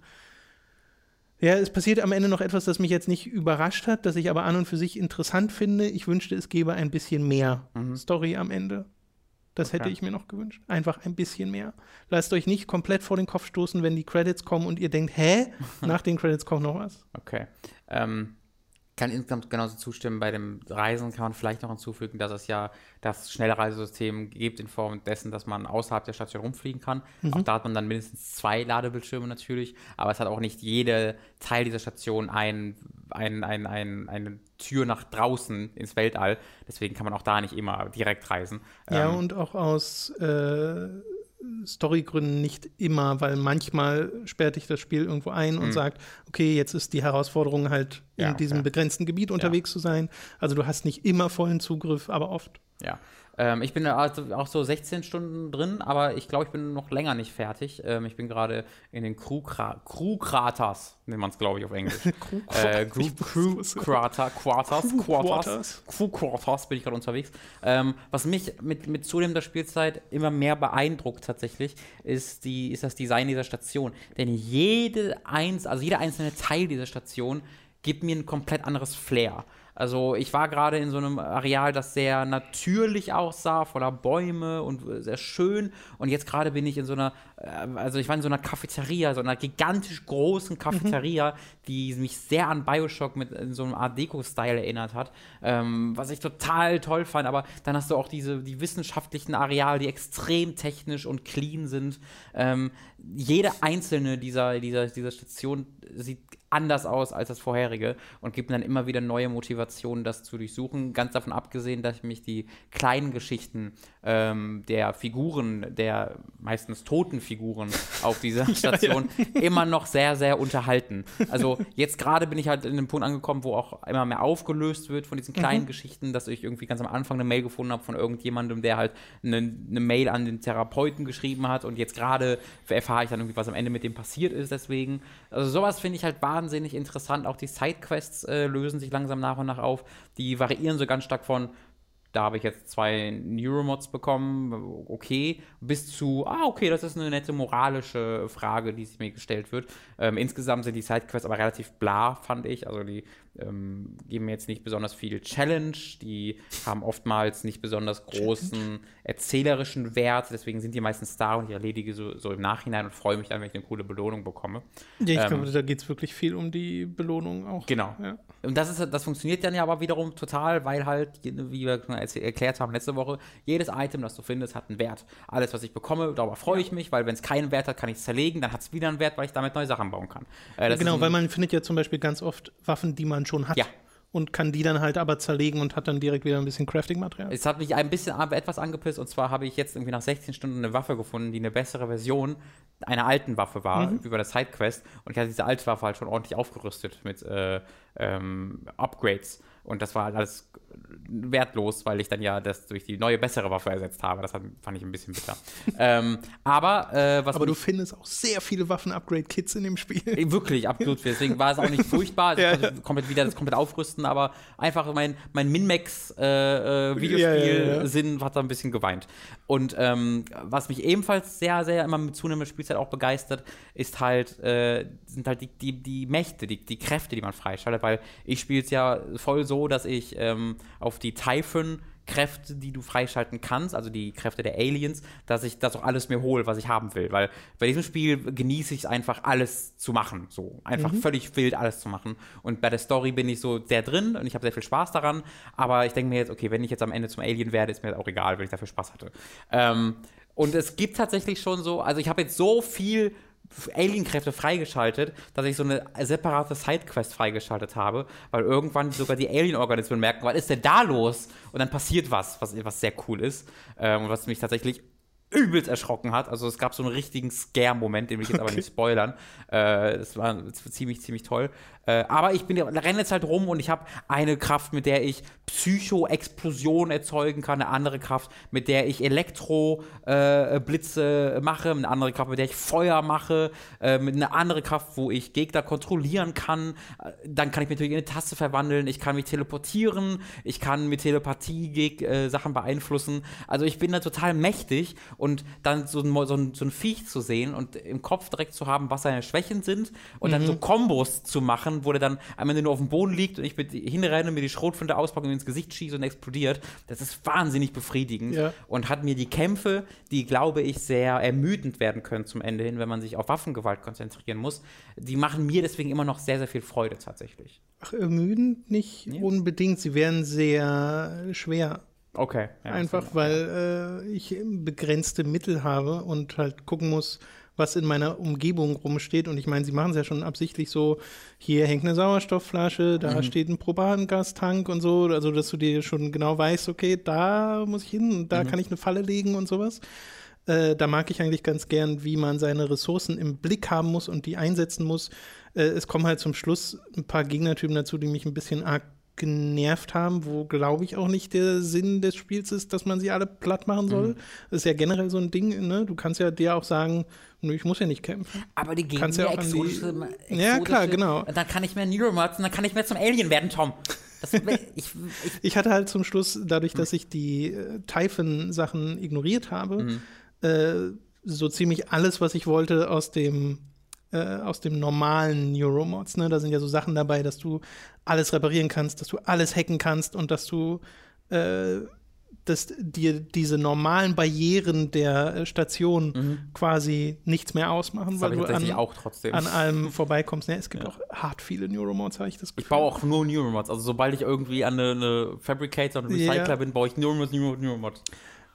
ja, es passiert am Ende noch etwas, das mich jetzt nicht überrascht hat, das ich aber an und für sich interessant finde. Ich wünschte, es gäbe ein bisschen mehr mhm. Story am Ende. Das okay. hätte ich mir noch gewünscht. Einfach ein bisschen mehr. Lasst euch nicht komplett vor den Kopf stoßen, wenn die Credits kommen und ihr denkt, hä? <laughs> Nach den Credits kommt noch was. Okay. Ähm, kann insgesamt genauso zustimmen. Bei dem Reisen kann man vielleicht noch hinzufügen, dass es ja das Schnellreisesystem gibt in Form dessen, dass man außerhalb der Station rumfliegen kann. Mhm. Auch da hat man dann mindestens zwei Ladebildschirme natürlich, aber es hat auch nicht jede Teil dieser Station ein, ein, ein, ein, eine Tür nach draußen ins Weltall. Deswegen kann man auch da nicht immer direkt reisen. Ja, ähm, und auch aus äh Storygründen nicht immer, weil manchmal sperrt dich das Spiel irgendwo ein und mhm. sagt, okay, jetzt ist die Herausforderung halt in diesem ja. begrenzten Gebiet unterwegs ja. zu sein. Also du hast nicht immer vollen Zugriff, aber oft. Ja, ähm, ich bin also auch so 16 Stunden drin, aber ich glaube, ich bin noch länger nicht fertig. Ähm, ich bin gerade in den Crew-Kraters, nennt man es, glaube ich, auf Englisch. <laughs> äh, Crew, Crew Krater, Quarters, Quarters, Crew Quarters bin ich gerade unterwegs. Ähm, was mich mit, mit zunehmender Spielzeit immer mehr beeindruckt tatsächlich, ist, die, ist das Design dieser Station. Denn jede eins, also jeder einzelne Teil dieser Station gibt mir ein komplett anderes Flair. Also ich war gerade in so einem Areal, das sehr natürlich aussah, voller Bäume und sehr schön. Und jetzt gerade bin ich in so einer, äh, also ich war in so einer Cafeteria, so einer gigantisch großen mhm. Cafeteria, mhm. die mich sehr an Bioshock mit in so einem Art Deco-Style erinnert hat. Ähm, was ich total toll fand. Aber dann hast du auch diese die wissenschaftlichen Areale, die extrem technisch und clean sind. Ähm, jede einzelne dieser, dieser, dieser Station sieht anders aus als das vorherige und gibt mir dann immer wieder neue Motivationen, das zu durchsuchen. Ganz davon abgesehen, dass mich die kleinen Geschichten ähm, der Figuren, der meistens toten Figuren auf dieser Station <laughs> ja, ja. immer noch sehr, sehr unterhalten. Also jetzt gerade bin ich halt in einem Punkt angekommen, wo auch immer mehr aufgelöst wird von diesen kleinen mhm. Geschichten, dass ich irgendwie ganz am Anfang eine Mail gefunden habe von irgendjemandem, der halt eine, eine Mail an den Therapeuten geschrieben hat und jetzt gerade erfahre ich dann irgendwie, was am Ende mit dem passiert ist. Deswegen, also sowas finde ich halt wahnsinnig interessant. Auch die Sidequests äh, lösen sich langsam nach und nach auf. Die variieren so ganz stark von da habe ich jetzt zwei Neuromods bekommen, okay, bis zu, ah, okay, das ist eine nette moralische Frage, die sich mir gestellt wird. Ähm, insgesamt sind die Sidequests aber relativ bla, fand ich. Also die ähm, geben mir jetzt nicht besonders viel Challenge, die haben oftmals nicht besonders großen Challenge. erzählerischen Wert, deswegen sind die meistens da und ich erledige so, so im Nachhinein und freue mich dann, wenn ich eine coole Belohnung bekomme. Ja, ich ähm, glaube, da geht es wirklich viel um die Belohnung auch. Genau. Ja. Und das, ist, das funktioniert dann ja aber wiederum total, weil halt, wie wir erklärt haben letzte Woche, jedes Item, das du findest, hat einen Wert. Alles, was ich bekomme, darüber freue ich mich, weil wenn es keinen Wert hat, kann ich es zerlegen, dann hat es wieder einen Wert, weil ich damit neue Sachen bauen kann. Äh, genau, weil man findet ja zum Beispiel ganz oft Waffen, die man schon hat. Ja und kann die dann halt aber zerlegen und hat dann direkt wieder ein bisschen Crafting-Material. Es hat mich ein bisschen etwas angepisst und zwar habe ich jetzt irgendwie nach 16 Stunden eine Waffe gefunden, die eine bessere Version einer alten Waffe war, mhm. über das Sidequest und ich hatte diese alte Waffe halt schon ordentlich aufgerüstet mit äh, ähm, Upgrades und das war halt alles wertlos, weil ich dann ja das durch die neue, bessere Waffe ersetzt habe. Das fand ich ein bisschen bitter. <laughs> ähm, aber äh, was Aber du findest auch sehr viele Waffen-Upgrade-Kits in dem Spiel. Äh, wirklich, absolut. Deswegen war es auch nicht furchtbar. <laughs> Also ja, ich konnte komplett wieder das komplett aufrüsten, aber einfach mein, mein Min-Max-Videospiel-Sinn äh, äh, ja, hat da ein bisschen geweint. Und ähm, was mich ebenfalls sehr, sehr immer mit zunehmender Spielzeit auch begeistert, ist halt, äh, sind halt die, die, die Mächte, die, die Kräfte, die man freischaltet, weil ich spiele es ja voll so, dass ich ähm, auf die Typhon Kräfte, die du freischalten kannst, also die Kräfte der Aliens, dass ich das auch alles mir hole, was ich haben will. Weil bei diesem Spiel genieße ich es einfach, alles zu machen. So einfach mhm. völlig wild alles zu machen. Und bei der Story bin ich so sehr drin und ich habe sehr viel Spaß daran. Aber ich denke mir jetzt, okay, wenn ich jetzt am Ende zum Alien werde, ist mir auch egal, wenn ich dafür Spaß hatte. Ähm, und es gibt tatsächlich schon so, also ich habe jetzt so viel Alien-Kräfte freigeschaltet, dass ich so eine separate Sidequest freigeschaltet habe, weil irgendwann sogar die Alien-Organismen merken, was ist denn da los? Und dann passiert was, was, was sehr cool ist ähm, und was mich tatsächlich übelst erschrocken hat. Also es gab so einen richtigen Scare-Moment, den will ich jetzt okay. aber nicht spoilern. Äh, das, war, ziemlich, ziemlich toll. Äh, aber ich bin renne jetzt halt rum und ich habe eine Kraft, mit der ich Psycho-Explosion erzeugen kann, eine andere Kraft, mit der ich Elektro-Blitze äh, mache, eine andere Kraft, mit der ich Feuer mache, äh, mit einer andere Kraft, wo ich Gegner kontrollieren kann. Äh, dann kann ich mich natürlich in eine Taste verwandeln, ich kann mich teleportieren, ich kann mit Telepathie äh, Sachen beeinflussen. Also ich bin da total mächtig und dann so ein, so, ein, so ein Viech zu sehen und im Kopf direkt zu haben, was seine Schwächen sind und mhm. dann so Kombos zu machen, wo der dann am Ende nur auf dem Boden liegt und ich mit hinrenne, mir die Schrotflinte auspacke und ins Gesicht schieße und explodiert. Das ist wahnsinnig befriedigend ja. und hat mir die Kämpfe, die glaube ich sehr ermüdend werden können zum Ende hin, wenn man sich auf Waffengewalt konzentrieren muss, die machen mir deswegen immer noch sehr, sehr viel Freude tatsächlich. Ach, ermüdend nicht ja. unbedingt. Sie werden sehr schwer. Okay. Ja, Einfach weil äh, ich begrenzte Mittel habe und halt gucken muss, was in meiner Umgebung rumsteht. Und ich meine, sie machen es ja schon absichtlich so, hier hängt eine Sauerstoffflasche, da mhm. steht ein Propangastank und so, also dass du dir schon genau weißt, okay, da muss ich hin, da mhm. kann ich eine Falle legen und sowas. Äh, da mag ich eigentlich ganz gern, wie man seine Ressourcen im Blick haben muss und die einsetzen muss. Äh, es kommen halt zum Schluss ein paar Gegnertypen dazu, die mich ein bisschen arg genervt haben, wo glaube ich auch nicht der Sinn des Spiels ist, dass man sie alle platt machen soll. Mhm. Das ist ja generell so ein Ding, ne? Du kannst ja dir auch sagen, ich muss ja nicht kämpfen. Aber die geben mir ja exotische, exotische, Ja, klar, genau. Und dann kann ich mehr Neuromods und dann kann ich mehr zum Alien werden, Tom. Das, <laughs> ich, ich, ich, hatte halt zum Schluss, dadurch, dass ich die äh, Typhon-Sachen ignoriert habe, mhm. äh, so ziemlich alles, was ich wollte aus dem äh, aus dem normalen Neuromods. Ne? Da sind ja so Sachen dabei, dass du alles reparieren kannst, dass du alles hacken kannst und dass du äh, dass dir diese normalen Barrieren der äh, Station mhm. quasi nichts mehr ausmachen, das weil du an, an, allem vorbeikommst. Ja, es gibt ja. auch hart viele Neuromods, habe ich das Gefühl. Ich baue auch nur Neuromods. Also sobald ich irgendwie an eine, eine Fabricator und Recycler ja. bin, baue ich Neuromods, Neuromods, Neuromods.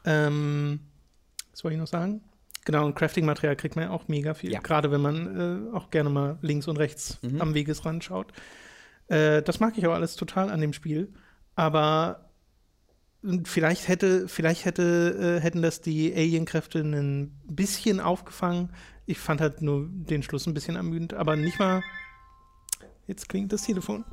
Ähm, was wollte ich noch sagen? Genau, und Crafting-Material kriegt man ja auch mega viel. Ja. Gerade wenn man äh, auch gerne mal links und rechts mhm. am Wegesrand schaut. Äh, das mag ich aber alles total an dem Spiel. Aber vielleicht hätte, vielleicht hätte, äh, hätten das die Alien-Kräfte ein bisschen aufgefangen. Ich fand halt nur den Schluss ein bisschen ermüdend, aber nicht mal. Jetzt klingt das Telefon.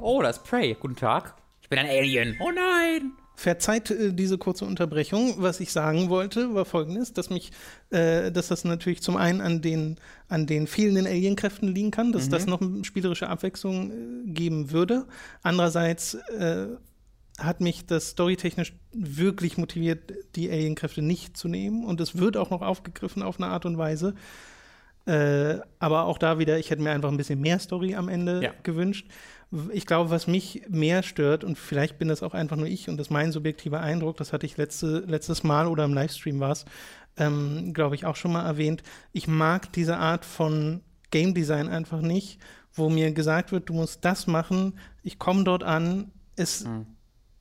Oh, das ist Prey. Guten Tag. Ich bin ein Alien. Oh nein. Verzeiht äh, diese kurze Unterbrechung. Was ich sagen wollte, war folgendes, dass mich, äh, dass das natürlich zum einen an den, an den fehlenden Alienkräften liegen kann, dass mhm. das noch eine spielerische Abwechslung äh, geben würde. Andererseits äh, hat mich das storytechnisch wirklich motiviert, die Alienkräfte nicht zu nehmen. Und es wird auch noch aufgegriffen auf eine Art und Weise. Äh, aber auch da wieder, ich hätte mir einfach ein bisschen mehr Story am Ende ja. gewünscht ich glaube, was mich mehr stört, und vielleicht bin das auch einfach nur ich und das ist mein subjektiver Eindruck, das hatte ich letzte, letztes Mal oder im Livestream war es, ähm, glaube ich, auch schon mal erwähnt. Ich mag diese Art von Game Design einfach nicht, wo mir gesagt wird, du musst das machen, ich komme dort an, es mhm.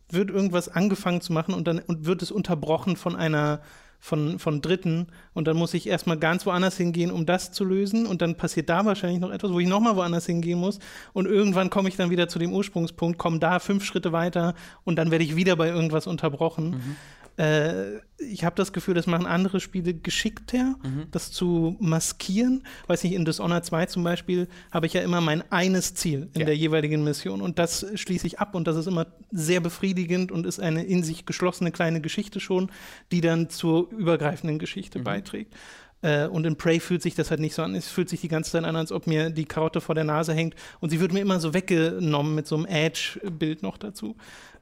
wird irgendwas angefangen zu machen und dann und wird es unterbrochen von einer von, von Dritten und dann muss ich erstmal ganz woanders hingehen, um das zu lösen und dann passiert da wahrscheinlich noch etwas, wo ich nochmal woanders hingehen muss und irgendwann komme ich dann wieder zu dem Ursprungspunkt, komme da fünf Schritte weiter und dann werde ich wieder bei irgendwas unterbrochen. Mhm. Äh, ich habe das Gefühl, das machen andere Spiele geschickter, mhm. das zu maskieren. Weiß nicht, in Dishonored 2 zum Beispiel habe ich ja immer mein eines Ziel in ja. der jeweiligen Mission und das schließe ich ab und das ist immer sehr befriedigend und ist eine in sich geschlossene kleine Geschichte schon, die dann zur übergreifenden Geschichte mhm. beiträgt. Äh, und in Prey fühlt sich das halt nicht so an. Es fühlt sich die ganze Zeit an, als ob mir die Karotte vor der Nase hängt. Und sie wird mir immer so weggenommen mit so einem Edge-Bild noch dazu.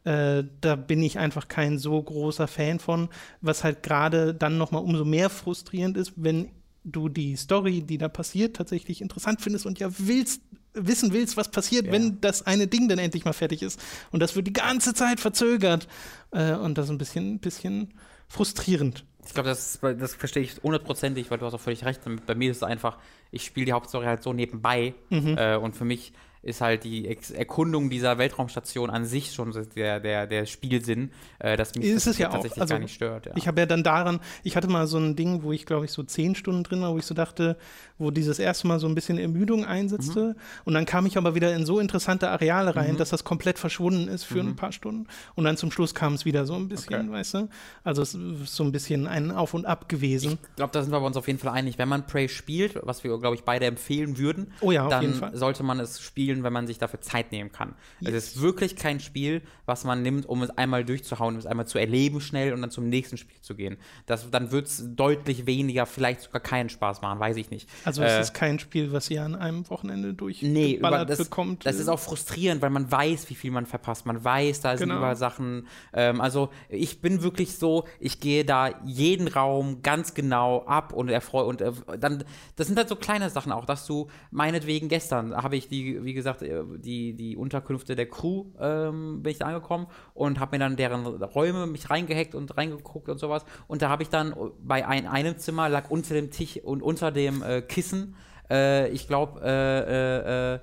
Äh, da bin ich einfach kein so großer Fan von, was halt gerade dann nochmal umso mehr frustrierend ist, wenn du die Story, die da passiert, tatsächlich interessant findest und ja willst, wissen willst, was passiert, ja. wenn das eine Ding dann endlich mal fertig ist. Und das wird die ganze Zeit verzögert. Äh, und das ist ein bisschen, bisschen frustrierend. Ich glaube, das, das verstehe ich hundertprozentig, weil du hast auch völlig recht. Bei mir ist es einfach, ich spiele die Hauptstory halt so nebenbei. Mhm. Äh, und für mich ist halt die Ex Erkundung dieser Weltraumstation an sich schon der, der, der Spielsinn, äh, dass mich Ist das ja auch, tatsächlich also gar nicht stört. Ja. Ich habe ja dann daran, ich hatte mal so ein Ding, wo ich glaube ich so zehn Stunden drin war, wo ich so dachte, wo dieses erste Mal so ein bisschen Ermüdung einsetzte. Und dann kam ich aber wieder in so interessante Areale rein, dass das komplett verschwunden ist für ein paar Stunden. Und dann zum Schluss kam es wieder so ein bisschen, Okay. weißt du? Also es ist so ein bisschen ein Auf und Ab gewesen. Ich glaube, da sind wir uns auf jeden Fall einig. Wenn man Prey spielt, was wir, glaube ich, beide empfehlen würden, Oh ja, dann sollte man es spielen, wenn man sich dafür Zeit nehmen kann. Es ist wirklich kein Spiel, was man nimmt, um es einmal durchzuhauen, um es einmal zu erleben schnell und dann zum nächsten Spiel zu gehen. Das, dann wird es deutlich weniger, vielleicht sogar keinen Spaß machen, weiß ich nicht. Also es Äh, ist kein Spiel, was ihr an einem Wochenende Nee, durchgeballert über, das, bekommt. das ist auch frustrierend, weil man weiß, wie viel man verpasst. Man weiß, da sind Genau. überall Sachen. Ähm, also ich bin wirklich so, ich gehe da jeden Raum ganz genau ab und erfreue und äh, dann, das sind halt so kleine Sachen auch, dass du meinetwegen gestern habe ich die, wie gesagt, äh, die, die Unterkünfte der Crew ähm, bin ich da angekommen und habe mir dann deren Räume mich reingehackt und reingeguckt und sowas. Und da habe ich dann bei ein, einem Zimmer lag unter dem Tisch und unter dem äh, Kissen äh, ich glaube, äh, äh, äh,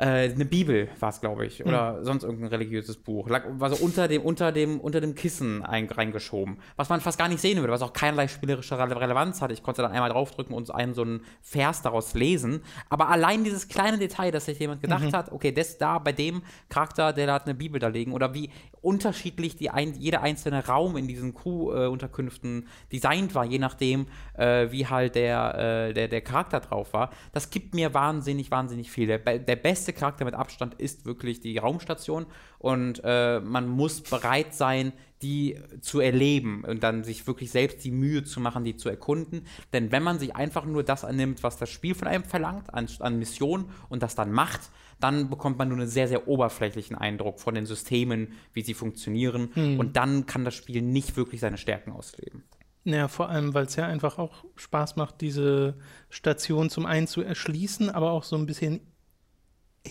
äh, eine Bibel war es, glaube ich, oder sonst irgendein religiöses Buch. Lag, war so unter dem, unter dem, unter dem Kissen ein, reingeschoben. Was man fast gar nicht sehen würde, was auch keinerlei spielerische Rele Relevanz hatte. Ich konnte dann einmal draufdrücken und einen so einen Vers daraus lesen. Aber allein dieses kleine Detail, dass sich jemand gedacht hat, okay, das da bei dem Charakter, der da hat eine Bibel da liegen, oder wie unterschiedlich die ein, jeder einzelne Raum in diesen Crew-Unterkünften designt war, je nachdem, äh, wie halt der, äh, der, der Charakter drauf war. Das gibt mir wahnsinnig, wahnsinnig viel. Der, der beste Charakter mit Abstand ist wirklich die Raumstation und äh, man muss bereit sein, die zu erleben und dann sich wirklich selbst die Mühe zu machen, die zu erkunden. Denn wenn man sich einfach nur das annimmt, was das Spiel von einem verlangt, an, an Missionen und das dann macht, dann bekommt man nur einen sehr, sehr oberflächlichen Eindruck von den Systemen, wie sie funktionieren. Und dann kann das Spiel nicht wirklich seine Stärken ausleben. Ja, vor allem, weil es ja einfach auch Spaß macht, diese Station zum einen zu erschließen, aber auch so ein bisschen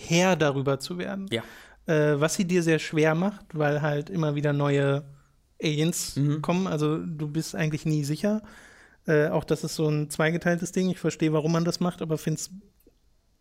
Herr darüber zu werden. Ja. Äh, was sie dir sehr schwer macht, weil halt immer wieder neue Aliens Mhm. kommen. Also du bist eigentlich nie sicher. Äh, auch das ist so ein zweigeteiltes Ding. Ich verstehe, warum man das macht, aber finde es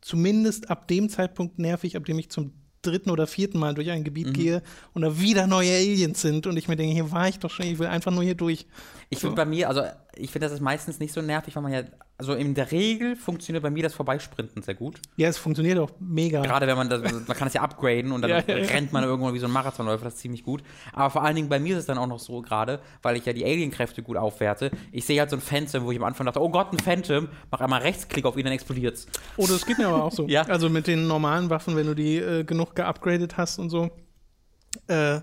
zumindest ab dem Zeitpunkt nervig, ab dem ich zum dritten oder vierten Mal durch ein Gebiet Mhm. gehe und da wieder neue Aliens sind und ich mir denke, hier war ich doch schon, ich will einfach nur hier durch. Ich finde bei mir, also ich finde, das ist meistens nicht so nervig, weil man ja, also in der Regel funktioniert bei mir das Vorbeisprinten sehr gut. Ja, es funktioniert auch mega. Gerade wenn man das, man kann es ja upgraden und dann <laughs> Ja, ja, rennt man irgendwann wie so ein Marathonläufer, das ist ziemlich gut. Aber vor allen Dingen bei mir ist es dann auch noch so gerade, weil ich ja die Alienkräfte gut aufwerte. Ich sehe halt so ein Phantom, wo ich am Anfang dachte, oh Gott, ein Phantom, mach einmal Rechtsklick auf ihn, dann explodiert's. Oh, das geht mir aber auch so. <laughs> Ja. Also mit den normalen Waffen, wenn du die äh, genug geupgradet hast und so. Äh,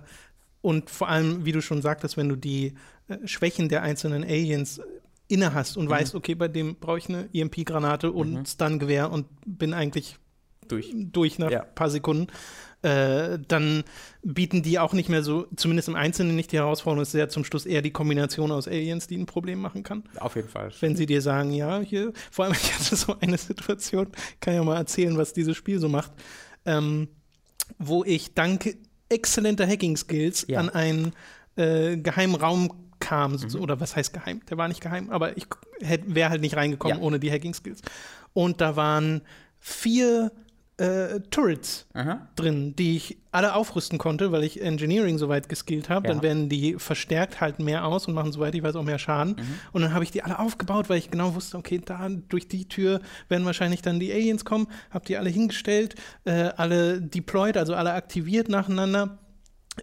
und vor allem, wie du schon sagtest, wenn du die äh, Schwächen der einzelnen Aliens äh, inne hast Mhm. und weißt, okay, bei dem brauche ich eine EMP-Granate und Stun-Gewehr und bin eigentlich Durch. durch nach Ja. ein paar Sekunden, äh, dann bieten die auch nicht mehr so, zumindest im Einzelnen nicht die Herausforderung, es ist ja zum Schluss eher die Kombination aus Aliens, die ein Problem machen kann Auf jeden Fall. wenn sie dir sagen, ja, hier, vor allem, <laughs> ich hatte so eine Situation, kann ja mal erzählen, was dieses Spiel so macht, ähm, wo ich dank exzellenter Hacking-Skills Ja. an einen äh, geheimen Raum kam, Mhm. oder was heißt geheim? Der war nicht geheim, aber ich wäre halt nicht reingekommen Ja. ohne die Hacking-Skills. Und da waren vier äh, Turrets Aha. drin, die ich alle aufrüsten konnte, weil ich Engineering soweit geskillt habe. Ja. Dann werden die verstärkt, halten mehr aus und machen, soweit ich weiß, auch mehr Schaden. Und dann habe ich die alle aufgebaut, weil ich genau wusste, okay, da durch die Tür werden wahrscheinlich dann die Aliens kommen. Habe die alle hingestellt, äh, alle deployed, also alle aktiviert nacheinander.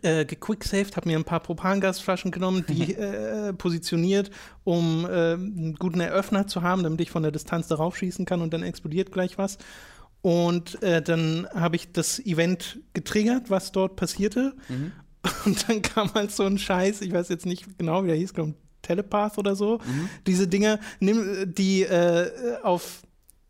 Äh, gequicksaved, habe mir ein paar Propangasflaschen genommen, die <laughs> äh, positioniert, um äh, einen guten Eröffner zu haben, damit ich von der Distanz darauf schießen kann und dann explodiert gleich was. Und äh, dann habe ich das Event getriggert, was dort passierte. <laughs> Und dann kam halt so ein Scheiß, ich weiß jetzt nicht genau, wie der hieß, glaube Telepath oder so. Diese Dinger, nimm, die äh, auf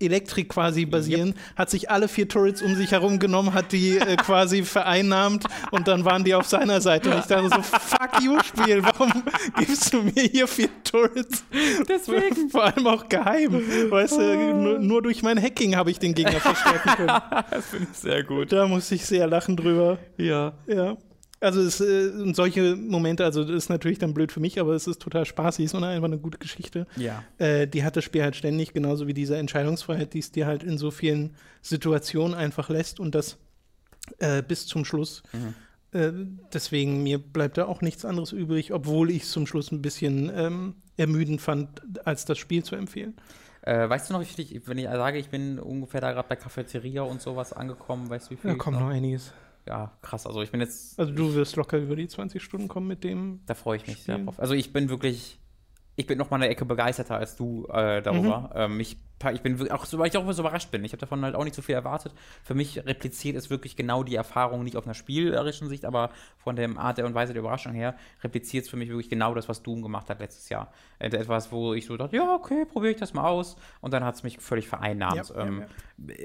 Elektrik quasi basieren, hat sich alle vier Turrets um sich herum genommen, hat die äh, <laughs> quasi vereinnahmt und dann waren die auf seiner Seite. Und ich dachte so, fuck you, Spiel, warum <laughs> gibst du mir hier vier Turrets? Deswegen. Vor allem auch geheim. Weißt du, nur, nur durch mein Hacking habe ich den Gegner verstärken können. <laughs> Das finde ich sehr gut. Da musste ich sehr lachen drüber. Ja. Ja. Also es, äh, solche Momente, also das ist natürlich dann blöd für mich, aber es ist total spaßig, ist einfach eine gute Geschichte. Ja. Äh, die hat das Spiel halt ständig, genauso wie diese Entscheidungsfreiheit, die es dir halt in so vielen Situationen einfach lässt und das äh, bis zum Schluss. Mhm. Äh, deswegen, mir bleibt da auch nichts anderes übrig, obwohl ich es zum Schluss ein bisschen ähm, ermüdend fand, als das Spiel zu empfehlen. Äh, weißt du noch, wie viel ich, wenn ich sage, ich bin ungefähr da gerade bei Cafeteria und sowas angekommen, weißt du, wie viel? Da kommt noch einiges. Ja, krass. Also ich bin jetzt. Also du wirst locker über die 20 Stunden kommen mit dem. Da freue ich mich sehr drauf. Also ich bin wirklich. Ich bin noch mal eine Ecke begeisterter als du äh, darüber. Ähm, ich, ich bin auch, so, weil ich auch so überrascht bin. Ich habe davon halt auch nicht so viel erwartet. Für mich repliziert es wirklich genau die Erfahrung, nicht auf einer spielerischen Sicht, aber von der Art und Weise der Überraschung her, repliziert es für mich wirklich genau das, was Doom gemacht hat letztes Jahr. Äh, etwas, wo ich so dachte, ja, okay, probiere ich das mal aus. Und dann hat es mich völlig vereinnahmt. Ja, ja, ähm, ja.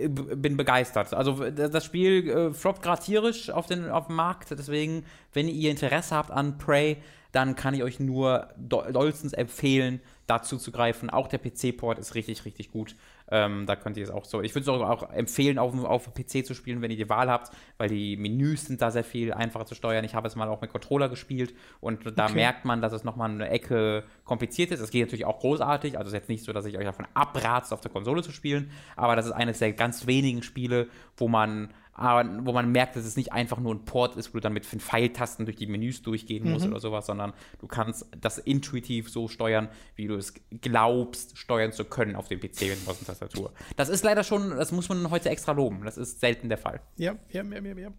b- bin begeistert. Also das Spiel äh, floppt gerade tierisch auf, den, auf dem Markt, deswegen, wenn ihr Interesse habt an Prey, dann kann ich euch nur do- dollstens empfehlen, dazu zu greifen. Auch der PC-Port ist richtig, richtig gut. Ähm, da könnt ihr es auch so. Ich würde es auch, auch empfehlen, auf, auf PC zu spielen, wenn ihr die Wahl habt, weil die Menüs sind da sehr viel einfacher zu steuern. Ich habe es mal auch mit Controller gespielt und da Okay. merkt man, dass es nochmal eine Ecke kompliziert ist. Es geht natürlich auch großartig. Also es ist jetzt nicht so, dass ich euch davon abrate, auf der Konsole zu spielen, aber das ist eines der ganz wenigen Spiele, wo man aber wo man merkt, dass es nicht einfach nur ein Port ist, wo du dann mit den Pfeiltasten durch die Menüs durchgehen musst oder sowas, sondern du kannst das intuitiv so steuern, wie du es glaubst, steuern zu können auf dem PC mit Maus und Tastatur. Das ist leider schon, das muss man heute extra loben. Das ist selten der Fall. Ja, ja, ja, ja, ja.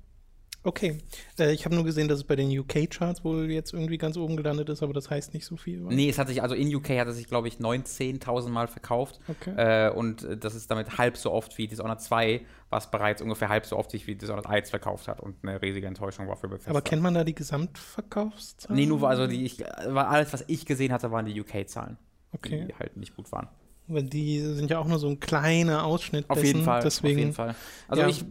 Okay. Äh, ich habe nur gesehen, dass es bei den UK-Charts wohl jetzt irgendwie ganz oben gelandet ist, aber das heißt nicht so viel. oder? Nee, es hat sich, also in UK hat es sich, glaube ich, 19.000 Mal verkauft. Okay. Äh, und äh, das ist damit halb so oft wie Dishonored 2, was bereits ungefähr halb so oft sich wie Dishonored 1 verkauft hat und eine riesige Enttäuschung war für Bethesda. Aber kennt man da die Gesamtverkaufszahlen? Nee, nur also die, ich, war alles, was ich gesehen hatte, waren die UK-Zahlen. Okay. Die halt nicht gut waren. Weil die sind ja auch nur so ein kleiner Ausschnitt Auf dessen, jeden Fall. Deswegen, auf jeden Fall. Also Ja. ich,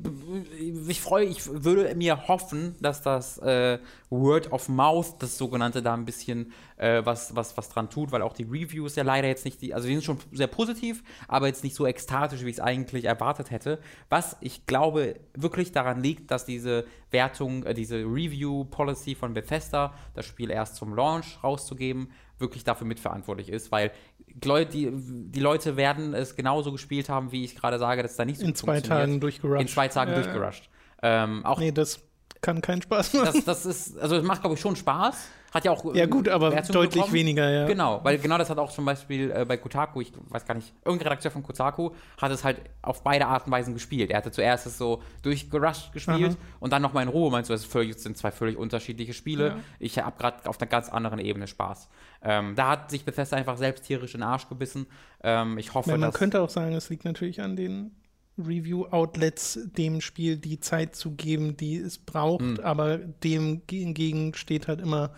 ich freue, ich würde mir hoffen, dass das äh, Word of Mouth, das sogenannte, da ein bisschen äh, was, was, was dran tut, weil auch die Reviews ja leider jetzt nicht die, also die sind schon sehr positiv, aber jetzt nicht so ekstatisch, wie ich es eigentlich erwartet hätte. Was ich glaube wirklich daran liegt, dass diese Wertung, äh, diese Review-Policy von Bethesda, das Spiel erst zum Launch rauszugeben, wirklich dafür mitverantwortlich ist, weil die, die Leute werden es genauso gespielt haben, wie ich gerade sage, dass da nicht so in zwei. Tagen durchgerusht. In zwei Tagen Ja, durchgerusht. Ähm, auch Nee, das kann keinen Spaß machen. das, das ist, also es macht, glaube ich, schon Spaß. Hat ja auch. ja, äh, gut, aber Wertungen deutlich bekommen. weniger, ja. Genau, weil genau das hat auch zum Beispiel äh, bei Kotaku, ich weiß gar nicht, irgendein Redakteur von Kotaku hat es halt auf beide Arten und Weisen gespielt. Er hatte zuerst es so durchgerusht gespielt Aha. und dann nochmal in Ruhe. Meinst du, das, völlig, sind zwei völlig unterschiedliche Spiele. Ja. Ich habe gerade auf einer ganz anderen Ebene Spaß. Ähm, da hat sich Bethesda einfach selbst tierisch in den Arsch gebissen. Ähm, ich hoffe, Weil man dass. könnte auch sagen, es liegt natürlich an den Review-Outlets, dem Spiel die Zeit zu geben, die es braucht, Hm. aber dem hingegen steht halt immer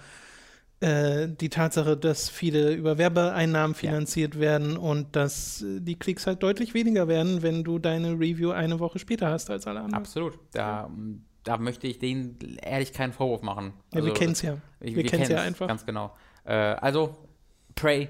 äh, die Tatsache, dass viele über Werbeeinnahmen finanziert werden und dass äh, die Klicks halt deutlich weniger werden, wenn du deine Review eine Woche später hast als alle anderen. Absolut. Da, da möchte ich denen ehrlich keinen Vorwurf machen. Ja, wir kennen es ja. Ich, wir kennen es ja einfach. Ganz genau. Äh, also, Prey,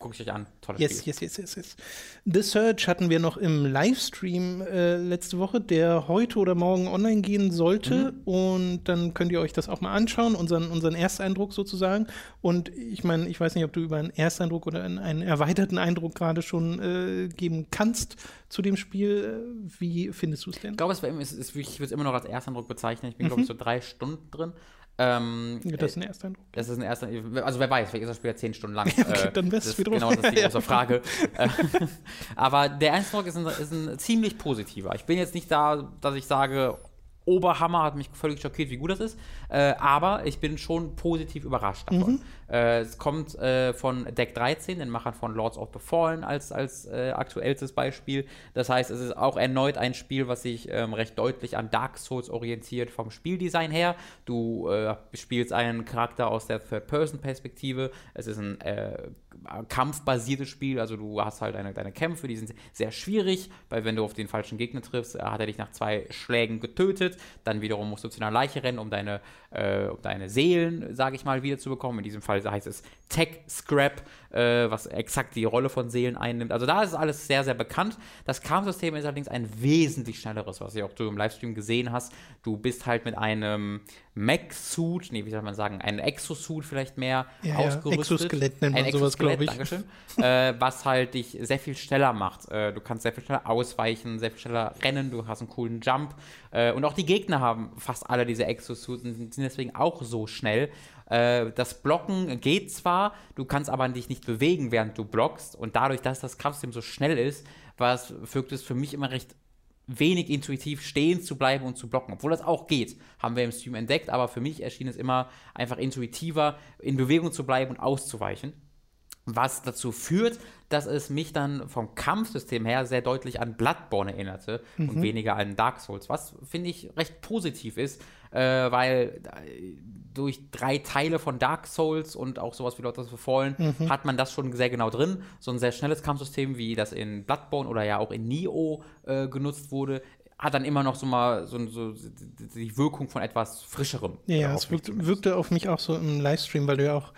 guckt euch an. Tolles Yes, Spiel. yes, yes, yes, yes. The Search hatten wir noch im Livestream äh, letzte Woche, der heute oder morgen online gehen sollte. Mhm. Und dann könnt ihr euch das auch mal anschauen, unseren, unseren Ersteindruck sozusagen. Und ich meine, ich weiß nicht, ob du über einen Ersteindruck oder einen, einen erweiterten Eindruck gerade schon äh, geben kannst zu dem Spiel. Äh, Wie findest du es denn? Ich glaube, es, es ist, wirklich- ich würde es immer noch als Ersteindruck bezeichnen. Ich bin, Mhm. glaube ich, so drei Stunden drin. Ähm, Ja, Das ist ein Ersteindruck. Das ist ein erster, also wer weiß, vielleicht ist das Spiel ja zehn Stunden lang. <laughs> okay, dann wär's das ist wiederum- Genau, <laughs> das ist die Ja. große Frage. Äh, <laughs> Aber der Eindruck ist ein, ist ein ziemlich positiver. Ich bin jetzt nicht da, dass ich sage, Oberhammer hat mich völlig schockiert, wie gut das ist. Äh, aber ich bin schon positiv überrascht davon. Äh, es kommt äh, von Deck 13, den Machern von Lords of the Fallen, als, als äh, aktuellstes Beispiel. Das heißt, es ist auch erneut ein Spiel, was sich ähm, recht deutlich an Dark Souls orientiert vom Spieldesign her. Du äh, spielst einen Charakter aus der Third-Person-Perspektive. Es ist ein äh, kampfbasiertes Spiel. Also du hast halt deine, deine Kämpfe, die sind sehr schwierig, weil wenn du auf den falschen Gegner triffst, äh, hat er dich nach zwei Schlägen getötet. Dann wiederum musst du zu einer Leiche rennen, um deine, um deine Seelen, sage ich mal, wiederzubekommen. In diesem Fall heißt es Tech Scrap, äh, was exakt die Rolle von Seelen einnimmt. Also da ist alles sehr, sehr bekannt. Das Kampfsystem ist allerdings ein wesentlich schnelleres, was ja auch du im Livestream gesehen hast. Du bist halt mit einem Mech-Suit, nee, wie soll man sagen, ein Exosuit vielleicht mehr Ja, ja, ausgerüstet. Exoskelett nennt man ein sowas, glaub ich. Dankeschön. äh, was halt dich sehr viel schneller macht. Äh, du kannst sehr viel schneller ausweichen, sehr viel schneller rennen, du hast einen coolen Jump. Äh, und auch die Gegner haben fast alle diese Exosuits und sind deswegen auch so schnell. Äh, das Blocken geht zwar, du kannst aber dich nicht bewegen, während du blockst. Und dadurch, dass das Kampfsystem so schnell ist, war es, wirkt es für mich immer recht wenig intuitiv stehen zu bleiben und zu blocken. Obwohl das auch geht, haben wir im Stream entdeckt, aber für mich erschien es immer einfach intuitiver, in Bewegung zu bleiben und auszuweichen. Was dazu führt, dass es mich dann vom Kampfsystem her sehr deutlich an Bloodborne erinnerte und weniger an Dark Souls, was finde ich recht positiv ist, äh, weil durch drei Teile von Dark Souls und auch sowas wie Lord of the Fallen hat man das schon sehr genau drin. So ein sehr schnelles Kampfsystem, wie das in Bloodborne oder ja auch in Nioh äh, genutzt wurde, hat dann immer noch so mal so, so die Wirkung von etwas frischerem. Ja, es wirkt, wirkte auf mich auch so im Livestream, weil du ja auch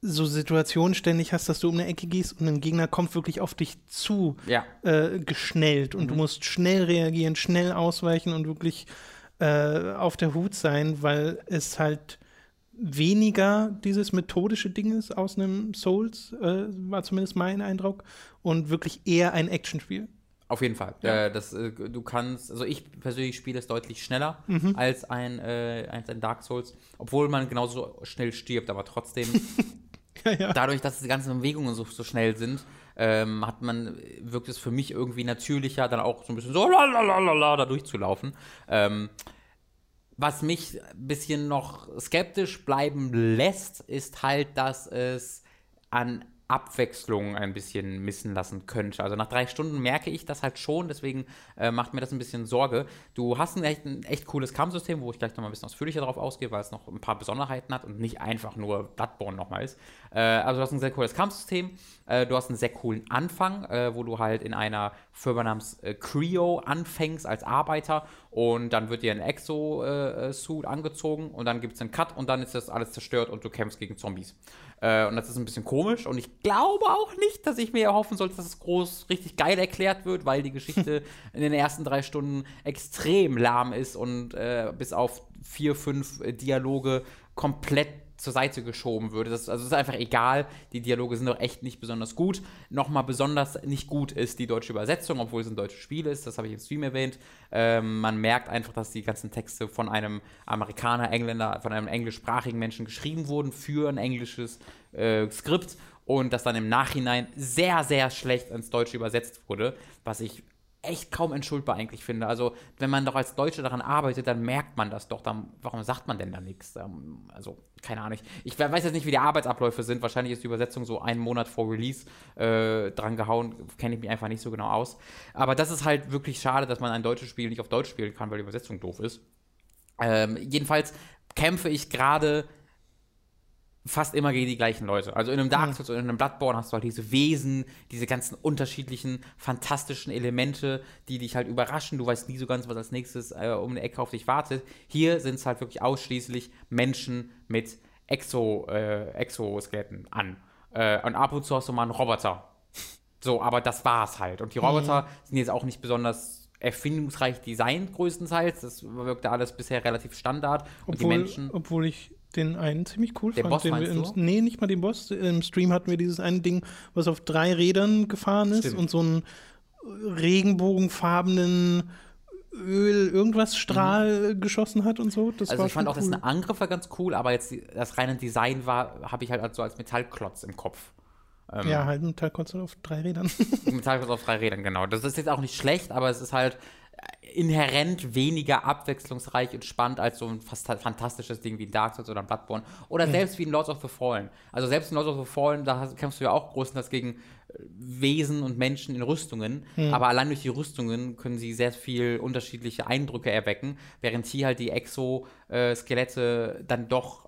so Situationen ständig hast, dass du um eine Ecke gehst und ein Gegner kommt wirklich auf dich zu Ja. äh, geschnellt und du musst schnell reagieren, schnell ausweichen und wirklich äh, auf der Hut sein, weil es halt weniger dieses methodische Ding ist aus einem Souls, äh, war zumindest mein Eindruck, und wirklich eher ein Actionspiel. Auf jeden Fall. Äh, das, äh, du kannst, also ich persönlich spiele es deutlich schneller Mhm. als, ein, äh, als ein Dark Souls, obwohl man genauso schnell stirbt, aber trotzdem, <laughs> Ja, ja. dadurch, dass die ganzen Bewegungen so, so schnell sind, ähm, hat man, wirkt es für mich irgendwie natürlicher, dann auch so ein bisschen so lalalala da durchzulaufen. Ähm, was mich ein bisschen noch skeptisch bleiben lässt, ist halt, dass es an Abwechslung ein bisschen missen lassen könnte. Also nach drei Stunden merke ich das halt schon, deswegen äh, macht mir das ein bisschen Sorge. Du hast ein echt, ein echt cooles Kampfsystem, wo ich gleich nochmal ein bisschen ausführlicher darauf ausgehe, weil es noch ein paar Besonderheiten hat und nicht einfach nur Bloodborne nochmal ist. Äh, also du hast ein sehr cooles Kampfsystem, äh, du hast einen sehr coolen Anfang, äh, wo du halt in einer Firma namens äh, Creo anfängst als Arbeiter und dann wird dir ein Exo-Suit angezogen und dann gibt es einen Cut und dann ist das alles zerstört und du kämpfst gegen Zombies. Äh, und das ist ein bisschen komisch. Und ich glaube auch nicht, dass ich mir erhoffen sollte, dass es groß richtig geil erklärt wird, weil die Geschichte <laughs> in den ersten drei Stunden extrem lahm ist und äh, bis auf vier, fünf äh, Dialoge komplett zur Seite geschoben würde. Das, also es ist einfach egal, die Dialoge sind doch echt nicht besonders gut. Nochmal besonders nicht gut ist die deutsche Übersetzung, obwohl es ein deutsches Spiel ist, das habe ich im Stream erwähnt. Ähm, man merkt einfach, dass die ganzen Texte von einem Amerikaner, Engländer, von einem englischsprachigen Menschen geschrieben wurden für ein englisches äh, Skript und das dann im Nachhinein sehr, sehr schlecht ins Deutsche übersetzt wurde, was ich echt kaum entschuldbar eigentlich finde. Also, wenn man doch als Deutsche daran arbeitet, dann merkt man das doch. Dann, warum sagt man denn da nichts? Ähm, Also, keine Ahnung. Ich we- weiß jetzt nicht, wie die Arbeitsabläufe sind. Wahrscheinlich ist die Übersetzung so einen Monat vor Release äh, dran gehauen. Kenne ich mich einfach nicht so genau aus. Aber das ist halt wirklich schade, dass man ein deutsches Spiel nicht auf Deutsch spielen kann, weil die Übersetzung doof ist. Ähm, jedenfalls kämpfe ich gerade fast immer gegen die gleichen Leute. Also in einem Dark Souls oder in einem Bloodborne hast du halt diese Wesen, diese ganzen unterschiedlichen, fantastischen Elemente, die dich halt überraschen. Du weißt nie so ganz, was als nächstes äh, um eine Ecke auf dich wartet. Hier sind es halt wirklich ausschließlich Menschen mit Exo, äh, Exoskeletten an. Äh, und ab und zu hast du mal einen Roboter. So, aber das war's halt. Und die Roboter sind jetzt auch nicht besonders erfindungsreich designt größtenteils. Das wirkte alles bisher relativ Standard. Und die Obwohl, Menschen. obwohl ich den einen ziemlich cool Den fand. Boss den wir im? Nee, nicht mal den Boss. Im Stream hatten wir dieses eine Ding, was auf drei Rädern gefahren ist Stimmt. und so einen regenbogenfarbenen Öl, irgendwas Strahl geschossen hat und so. Das Mhm. Also ich fand auch, dass cool. ein Angriff war ganz cool, aber jetzt das reine Design war, habe ich halt als- so als Metallklotz im Kopf. Ähm, Ja, halt ein Metallkotze auf drei Rädern. Metallklotz auf drei Rädern, genau. Das ist jetzt auch nicht schlecht, aber es ist halt inhärent weniger abwechslungsreich und spannend als so ein fast fantastisches Ding wie ein Dark Souls oder ein Bloodborne. Oder selbst wie ein Lords of the Fallen. Also selbst in Lords of the Fallen, da kämpfst du ja auch großenteils gegen äh, Wesen und Menschen in Rüstungen. Aber allein durch die Rüstungen können sie sehr viel unterschiedliche Eindrücke erwecken, während hier halt die Exo-Skelette dann doch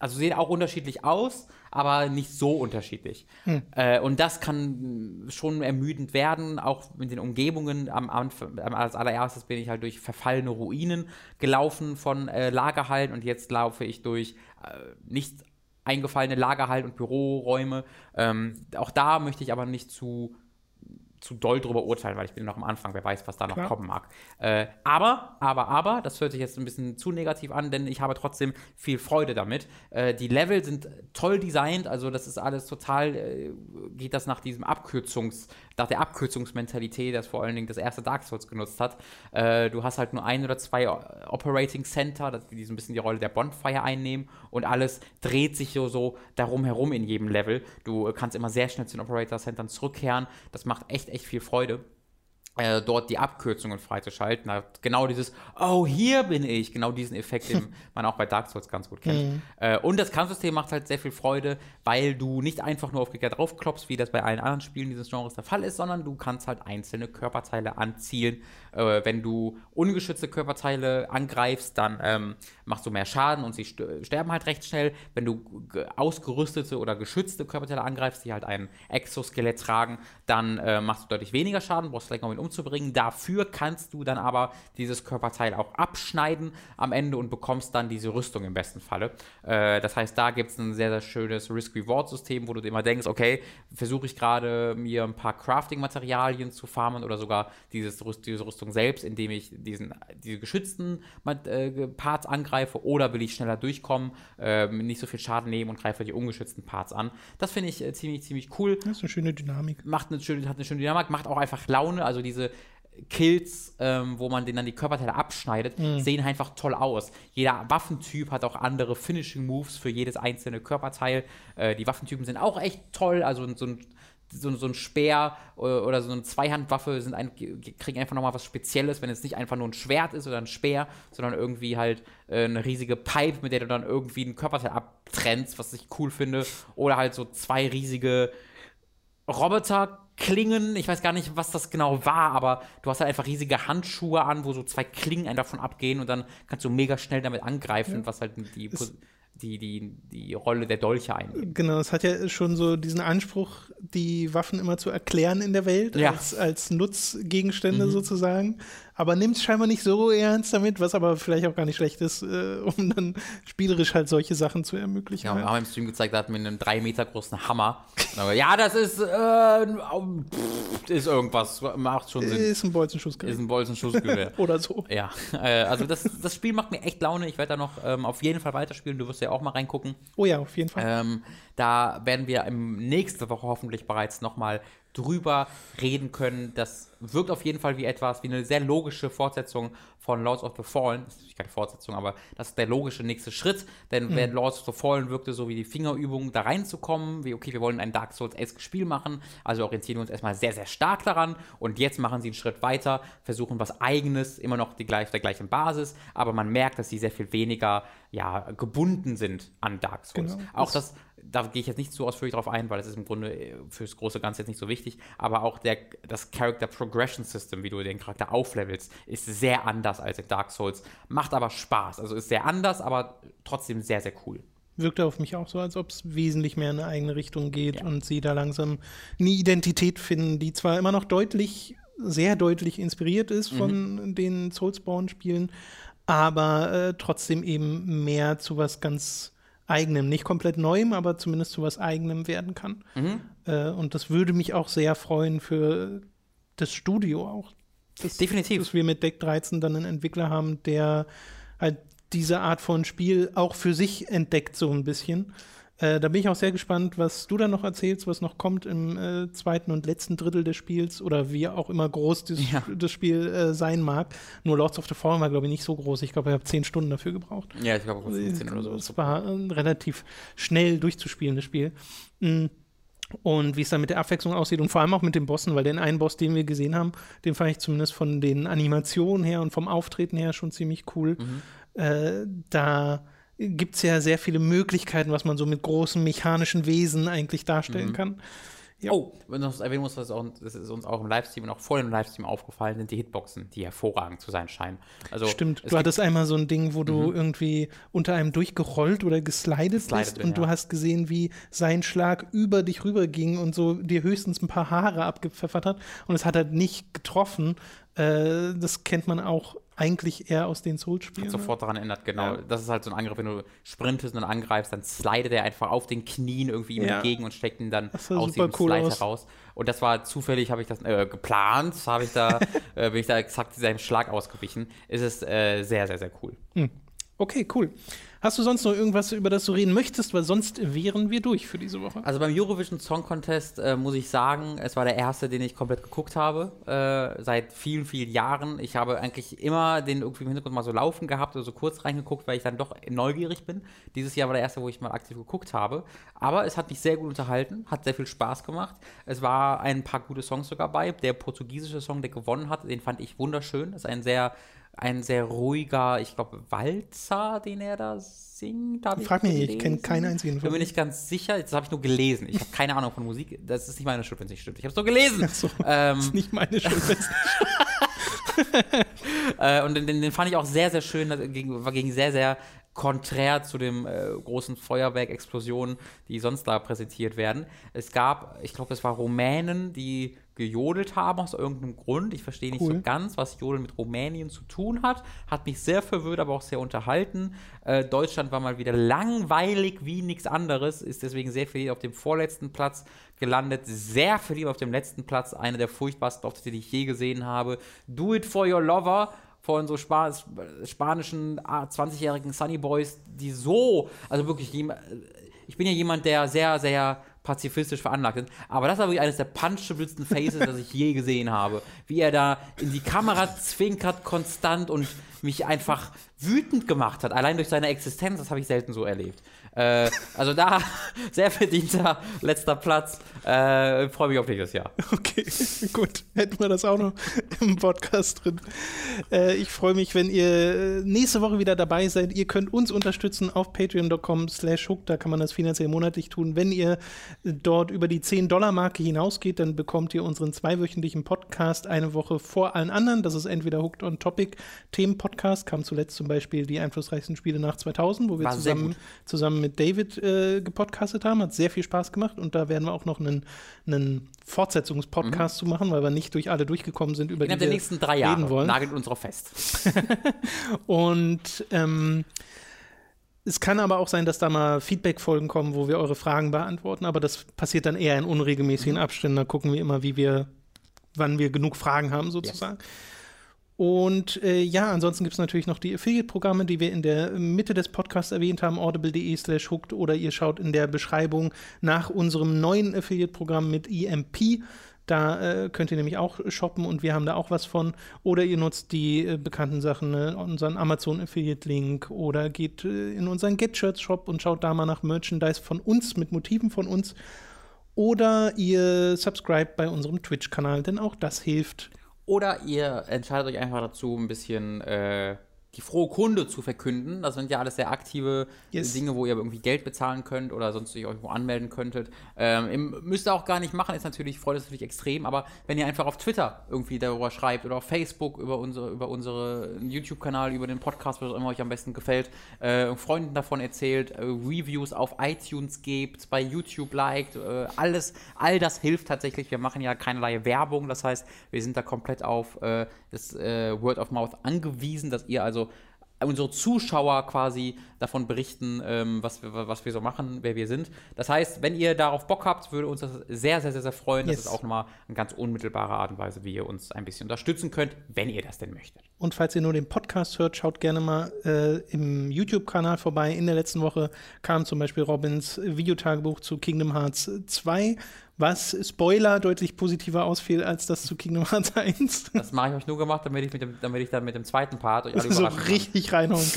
also sehen auch unterschiedlich aus, aber nicht so unterschiedlich. Hm. Äh, und das kann schon ermüdend werden, auch mit den Umgebungen. Am Anfang, als allererstes bin ich halt durch verfallene Ruinen gelaufen von äh, Lagerhallen und jetzt laufe ich durch äh, nicht eingefallene Lagerhallen und Büroräume. Ähm, auch da möchte ich aber nicht zu zu doll drüber urteilen, weil ich bin noch am Anfang, wer weiß, was da noch Klar. kommen mag. Äh, aber, aber, aber, das hört sich jetzt ein bisschen zu negativ an, denn ich habe trotzdem viel Freude damit. Äh, die Level sind toll designt, also das ist alles total, äh, geht das nach diesem Abkürzungs, nach der Abkürzungsmentalität, das vor allen Dingen das erste Dark Souls genutzt hat. Äh, du hast halt nur ein oder zwei Operating Center, die so ein bisschen die Rolle der Bonfire einnehmen und alles dreht sich so, so darum herum in jedem Level. Du kannst immer sehr schnell zu den Operator Centern zurückkehren. Das macht echt echt viel Freude äh, dort die Abkürzungen freizuschalten. Genau dieses, oh, hier bin ich, genau diesen Effekt, den <laughs> man auch bei Dark Souls ganz gut kennt. Mhm. Äh, und das Kampfsystem macht halt sehr viel Freude, weil du nicht einfach nur auf Gegner draufklopfst, wie das bei allen anderen Spielen dieses Genres der Fall ist, sondern du kannst halt einzelne Körperteile anzielen. Äh, wenn du ungeschützte Körperteile angreifst, dann ähm, machst du mehr Schaden und sie sterben halt recht schnell. Wenn du ausgerüstete oder geschützte Körperteile angreifst, die halt ein Exoskelett tragen, dann äh, machst du deutlich weniger Schaden, brauchst vielleicht noch mit umzubringen. Dafür kannst du dann aber dieses Körperteil auch abschneiden am Ende und bekommst dann diese Rüstung im besten Falle. Äh, das heißt, da gibt es ein sehr, sehr schönes Risk-Reward-System, wo du immer denkst, okay, versuche ich gerade mir ein paar Crafting-Materialien zu farmen oder sogar dieses, diese Rüstung selbst, indem ich diesen, diese geschützten äh, Parts angreife oder will ich schneller durchkommen, äh, nicht so viel Schaden nehmen und greife die ungeschützten Parts an. Das finde ich äh, ziemlich, ziemlich cool. Das ist eine schöne Dynamik. Macht eine schöne, hat eine schöne Dynamik, macht auch einfach Laune, also die diese Kills, ähm, wo man den dann die Körperteile abschneidet, mhm. sehen einfach toll aus. Jeder Waffentyp hat auch andere Finishing Moves für jedes einzelne Körperteil. Äh, die Waffentypen sind auch echt toll. Also so ein, so, so ein Speer oder so eine Zweihandwaffe sind ein, kriegen einfach nochmal was Spezielles, wenn es nicht einfach nur ein Schwert ist oder ein Speer, sondern irgendwie halt äh, eine riesige Pipe, mit der du dann irgendwie ein Körperteil abtrennst, was ich cool finde. Oder halt so zwei riesige Roboter Klingen, ich weiß gar nicht, was das genau war, aber du hast halt einfach riesige Handschuhe an, wo so zwei Klingen einfach davon abgehen und dann kannst du mega schnell damit angreifen, ja. was halt die es die, die, die Rolle der Dolche ein. Genau, es hat ja schon so diesen Anspruch, die Waffen immer zu erklären in der Welt, ja. als, als Nutzgegenstände mhm. sozusagen. Aber nimmt es scheinbar nicht so ernst damit, was aber vielleicht auch gar nicht schlecht ist, äh, um dann spielerisch halt solche Sachen zu ermöglichen. Ja, wir haben im Stream gezeigt, da hatten wir einen drei Meter großen Hammer. ja, das ist, äh, ist irgendwas, macht schon Sinn. Ist ein Bolzenschussgewehr. Ist ein Bolzenschussgewehr. <laughs> Oder so. Ja, äh, also das, das Spiel macht mir echt Laune. Ich werde da noch ähm, auf jeden Fall weiterspielen. Du wirst ja auch mal reingucken. Oh ja, auf jeden Fall. Ähm, da werden wir im nächste Woche hoffentlich bereits nochmal drüber reden können. Das wirkt auf jeden Fall wie etwas, wie eine sehr logische Fortsetzung von Lords of the Fallen. Das ist natürlich keine Fortsetzung, aber das ist der logische nächste Schritt. Denn mhm. wenn Lords of the Fallen wirkte so wie die Fingerübung, da reinzukommen, wie okay, wir wollen ein Dark Souls-esque Spiel machen, also orientieren wir uns erstmal sehr, sehr stark daran und jetzt machen sie einen Schritt weiter, versuchen was Eigenes, immer noch die gleich, der gleichen Basis, aber man merkt, dass sie sehr viel weniger ja, gebunden sind an Dark Souls. Genau. Auch das da gehe ich jetzt nicht so ausführlich drauf ein, weil das ist im Grunde äh, fürs große Ganze jetzt nicht so wichtig, aber auch der, das Character Progression System, wie du den Charakter auflevelst, ist sehr anders als in Dark Souls, macht aber Spaß, also ist sehr anders, aber trotzdem sehr, sehr cool. Wirkte auf mich auch so, als ob es wesentlich mehr in eine eigene Richtung geht ja. und sie da langsam eine Identität finden, die zwar immer noch deutlich, sehr deutlich inspiriert ist von mhm. den Soulspawn-Spielen, aber äh, trotzdem eben mehr zu was ganz eigenem, nicht komplett neuem, aber zumindest zu was eigenem werden kann. Mhm. Äh, und das würde mich auch sehr freuen für das Studio auch. Dass, Definitiv. Dass wir mit Deck 13 dann einen Entwickler haben, der halt diese Art von Spiel auch für sich entdeckt, so ein bisschen. Äh, da bin ich auch sehr gespannt, was du da noch erzählst, was noch kommt im äh, zweiten und letzten Drittel des Spiels oder wie auch immer groß das, ja. das Spiel äh, sein mag. Nur Lords of the Fallen war, glaube ich, nicht so groß. Ich glaube, ich habe zehn Stunden dafür gebraucht. Ja, ich glaube, 15 oder so. Es war ein relativ schnell durchzuspielendes Spiel. Mhm. Und wie es dann mit der Abwechslung aussieht und vor allem auch mit den Bossen, weil den einen Boss, den wir gesehen haben, den fand ich zumindest von den Animationen her und vom Auftreten her schon ziemlich cool. Mhm. Äh, da gibt es ja sehr viele Möglichkeiten, was man so mit großen mechanischen Wesen eigentlich darstellen mhm. kann. Ja. Oh, wenn du das erwähnen musst, das ist, uns auch im Livestream und auch vor dem Livestream aufgefallen, sind die Hitboxen, die hervorragend zu sein scheinen. Also, Stimmt, du hattest einmal so ein Ding, wo du irgendwie unter einem durchgerollt oder geslidet Geslidet bist bin, und du ja. hast gesehen, wie sein Schlag über dich rüberging und so dir höchstens ein paar Haare abgepfeffert hat und es hat halt nicht getroffen. Äh, das kennt man auch eigentlich eher aus den Souls-Spielen. sofort daran erinnert, genau. Ja. Das ist halt so ein Angriff, wenn du sprintest und dann angreifst, dann slidet er einfach auf den Knien irgendwie ihm Ja. entgegen und steckt ihn dann aus diesem cool Slide aus. heraus. Und das war zufällig, habe ich das äh, geplant, habe ich da, <laughs> äh, bin ich da exakt seinem Schlag ausgewichen. Es ist äh, sehr, sehr, sehr cool. Okay, cool. Hast du sonst noch irgendwas, über das du reden möchtest? Weil sonst wären wir durch für diese Woche. Also beim Eurovision Song Contest äh, muss ich sagen, es war der erste, den ich komplett geguckt habe, äh, seit vielen, vielen Jahren. Ich habe eigentlich immer den irgendwie im Hintergrund mal so laufen gehabt oder so kurz reingeguckt, weil ich dann doch neugierig bin. Dieses Jahr war der erste, wo ich mal aktiv geguckt habe. Aber es hat mich sehr gut unterhalten, hat sehr viel Spaß gemacht. Es war ein paar gute Songs sogar bei. Der portugiesische Song, der gewonnen hat, den fand ich wunderschön. Das ist ein sehr ein sehr ruhiger, ich glaube, Walzer, den er da singt. hab Frag mich, ich kenne keinen einzigen Bin von mir nicht ganz sicher. Das habe ich nur gelesen. Ich habe keine Ahnung von Musik. Das ist nicht meine Schuld, wenn es nicht stimmt. Ich habe es nur gelesen. so. Ähm, <laughs> Das ist nicht meine Schuld. äh, und den, den fand ich auch sehr, sehr schön. Das ging, war gegen sehr, sehr konträr zu dem äh, großen Feuerwerk-Explosionen, die sonst da präsentiert werden. Es gab, ich glaube, es war Rumänen, die gejodelt haben aus irgendeinem Grund. Ich verstehe nicht Cool. so ganz, was Jodeln mit Rumänien zu tun hat. Hat mich sehr verwirrt, aber auch sehr unterhalten. Äh, Deutschland war mal wieder langweilig wie nichts anderes, ist deswegen sehr viel auf dem vorletzten Platz gelandet, sehr verliebt auf dem letzten Platz, einer der furchtbarsten Auftritte, die ich je gesehen habe. Do It For Your Lover von so Spa spanischen ah, 20-jährigen Sunny Boys, die so, also wirklich, jem- ich bin ja jemand, der sehr, sehr pazifistisch veranlagt ist, aber das war wirklich eines der punchable Faces, das ich je gesehen habe. Wie er da in die Kamera zwinkert konstant und mich einfach wütend gemacht hat, allein durch seine Existenz, das habe ich selten so erlebt. Äh, also da <laughs> sehr verdienter letzter Platz. Äh, Freue mich auf nächstes Jahr. <laughs> Okay, <laughs> gut. Hätten wir das auch noch im Podcast drin. Äh, ich freue mich, wenn ihr äh, nächste Woche wieder dabei seid. Ihr könnt uns unterstützen auf patreon.com slash hook. Da kann man das finanziell monatlich tun. Wenn ihr dort über die 10-Dollar-Marke hinausgeht, dann bekommt ihr unseren zweiwöchentlichen Podcast eine Woche vor allen anderen. Das ist entweder Hooked on Topic Themen-Podcast. Kam zuletzt zum Beispiel die einflussreichsten Spiele nach 2000, wo wir War zusammen, zusammen mit David äh, gepodcastet haben. Hat sehr viel Spaß gemacht und da werden wir auch noch einen, einen Fortsetzungspodcast zu machen, weil wir nicht durch alle durchgekommen sind, über die Innerhalb der wir nächsten drei reden Jahre wollen. nagelt uns drauf fest. <laughs> Und ähm, es kann aber auch sein, dass da mal Feedback-Folgen kommen, wo wir eure Fragen beantworten, aber das passiert dann eher in unregelmäßigen Mhm. Abständen. Da gucken wir immer, wie wir, wann wir genug Fragen haben, sozusagen. Und äh, ja, ansonsten gibt es natürlich noch die Affiliate-Programme, die wir in der Mitte des Podcasts erwähnt haben, audible.de slash hooked oder ihr schaut in der Beschreibung nach unserem neuen Affiliate-Programm mit EMP. Da äh, könnt ihr nämlich auch shoppen und wir haben da auch was von. Oder ihr nutzt die äh, bekannten Sachen, ne? unseren Amazon-Affiliate-Link oder geht äh, in unseren Get-Shirts-Shop und schaut da mal nach Merchandise von uns mit Motiven von uns. Oder ihr subscribt bei unserem Twitch-Kanal, denn auch das hilft. Oder ihr entscheidet euch einfach dazu, ein bisschen äh, die frohe Kunde zu verkünden. Das sind ja alles sehr aktive Yes. Dinge, wo ihr irgendwie Geld bezahlen könnt oder sonst euch irgendwo anmelden könntet. Ähm, ihr müsst ihr auch gar nicht machen, ist natürlich, freut uns natürlich extrem, aber wenn ihr einfach auf Twitter irgendwie darüber schreibt oder auf Facebook über unsere, über unsere YouTube-Kanal, über den Podcast, was auch immer euch am besten gefällt, äh, Freunden davon erzählt, äh, Reviews auf iTunes gebt, bei YouTube liked, äh, alles, all das hilft tatsächlich. Wir machen ja keinerlei Werbung, das heißt, wir sind da komplett auf äh, das äh, Word of Mouth angewiesen, dass ihr also unsere Zuschauer quasi davon berichten, ähm, was, wir, was wir so machen, wer wir sind. Das heißt, wenn ihr darauf Bock habt, würde uns das sehr, sehr, sehr, sehr freuen. Yes. Das ist auch nochmal eine ganz unmittelbare Art und Weise, wie ihr uns ein bisschen unterstützen könnt, wenn ihr das denn möchtet. Und falls ihr nur den Podcast hört, schaut gerne mal äh, im YouTube-Kanal vorbei. In der letzten Woche kam zum Beispiel Robins Videotagebuch zu Kingdom Hearts 2, was Spoiler deutlich positiver ausfiel als das zu Kingdom Hearts 1. Das mache ich euch nur gemacht, damit ich, mit dem, damit ich dann mit dem zweiten Part euch alle so überraschen kann. richtig reinhauen. <laughs>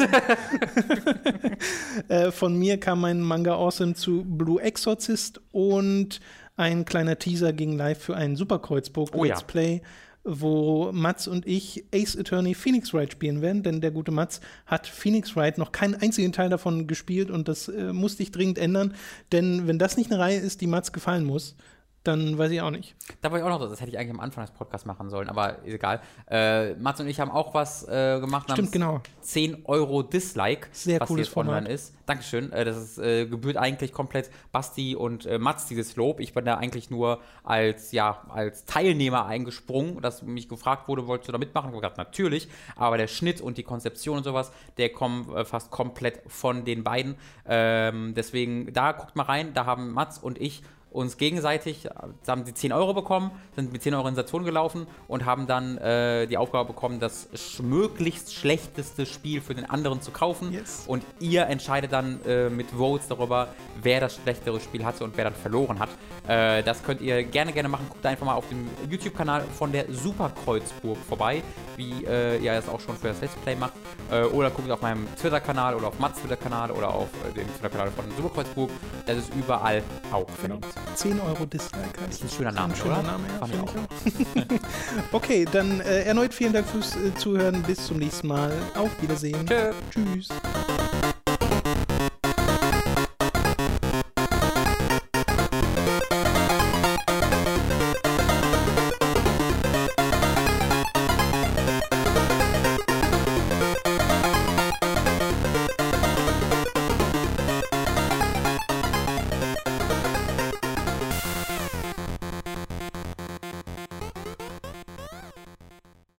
äh, von mir kam mein Manga Awesome zu Blue Exorcist und ein kleiner Teaser ging live für ein Superkreuzburg Oh ja. Let's Play, wo Mats und ich Ace Attorney Phoenix Wright spielen werden, denn der gute Mats hat Phoenix Wright noch keinen einzigen Teil davon gespielt und das äh, musste ich dringend ändern, denn wenn das nicht eine Reihe ist, die Mats gefallen muss, dann weiß ich auch nicht. Da war ich auch noch, das hätte ich eigentlich am Anfang des Podcasts machen sollen, aber ist egal. Äh, Mats und ich haben auch was äh, gemacht. Stimmt, genau. 10 Euro Dislike, Sehr was cooles jetzt online Format. ist. Dankeschön. Äh, das ist, äh, gebührt eigentlich komplett Basti und äh, Mats dieses Lob. Ich bin da eigentlich nur als, ja, als Teilnehmer eingesprungen, dass mich gefragt wurde, wolltest du da mitmachen? Ich habe gesagt, natürlich. Aber der Schnitt und die Konzeption und sowas, der kommt äh, fast komplett von den beiden. Ähm, deswegen, da guckt mal rein. Da haben Mats und ich uns gegenseitig, äh, haben die 10 Euro bekommen, sind mit 10 Euro in Station gelaufen und haben dann äh, die Aufgabe bekommen, das sch möglichst schlechteste Spiel für den anderen zu kaufen. Yes. Und ihr entscheidet dann äh, mit Votes darüber, wer das schlechtere Spiel hatte und wer dann verloren hat. Äh, das könnt ihr gerne, gerne machen. Guckt einfach mal auf dem YouTube-Kanal von der Superkreuzburg vorbei, wie äh, ihr das auch schon für das Let's Play macht. Äh, oder guckt auf meinem Twitter-Kanal oder auf Mats Twitter-Kanal oder auf dem Twitter-Kanal von Superkreuzburg. Das ist überall auch verlinkt. 10 Euro Dislike heißt Ist ein schöner Name, ein schöner oder? Name, ja, Fand ich auch. <laughs> okay, dann äh, erneut vielen Dank fürs äh, Zuhören. Bis zum nächsten Mal. Auf Wiedersehen. Tschö. Tschüss.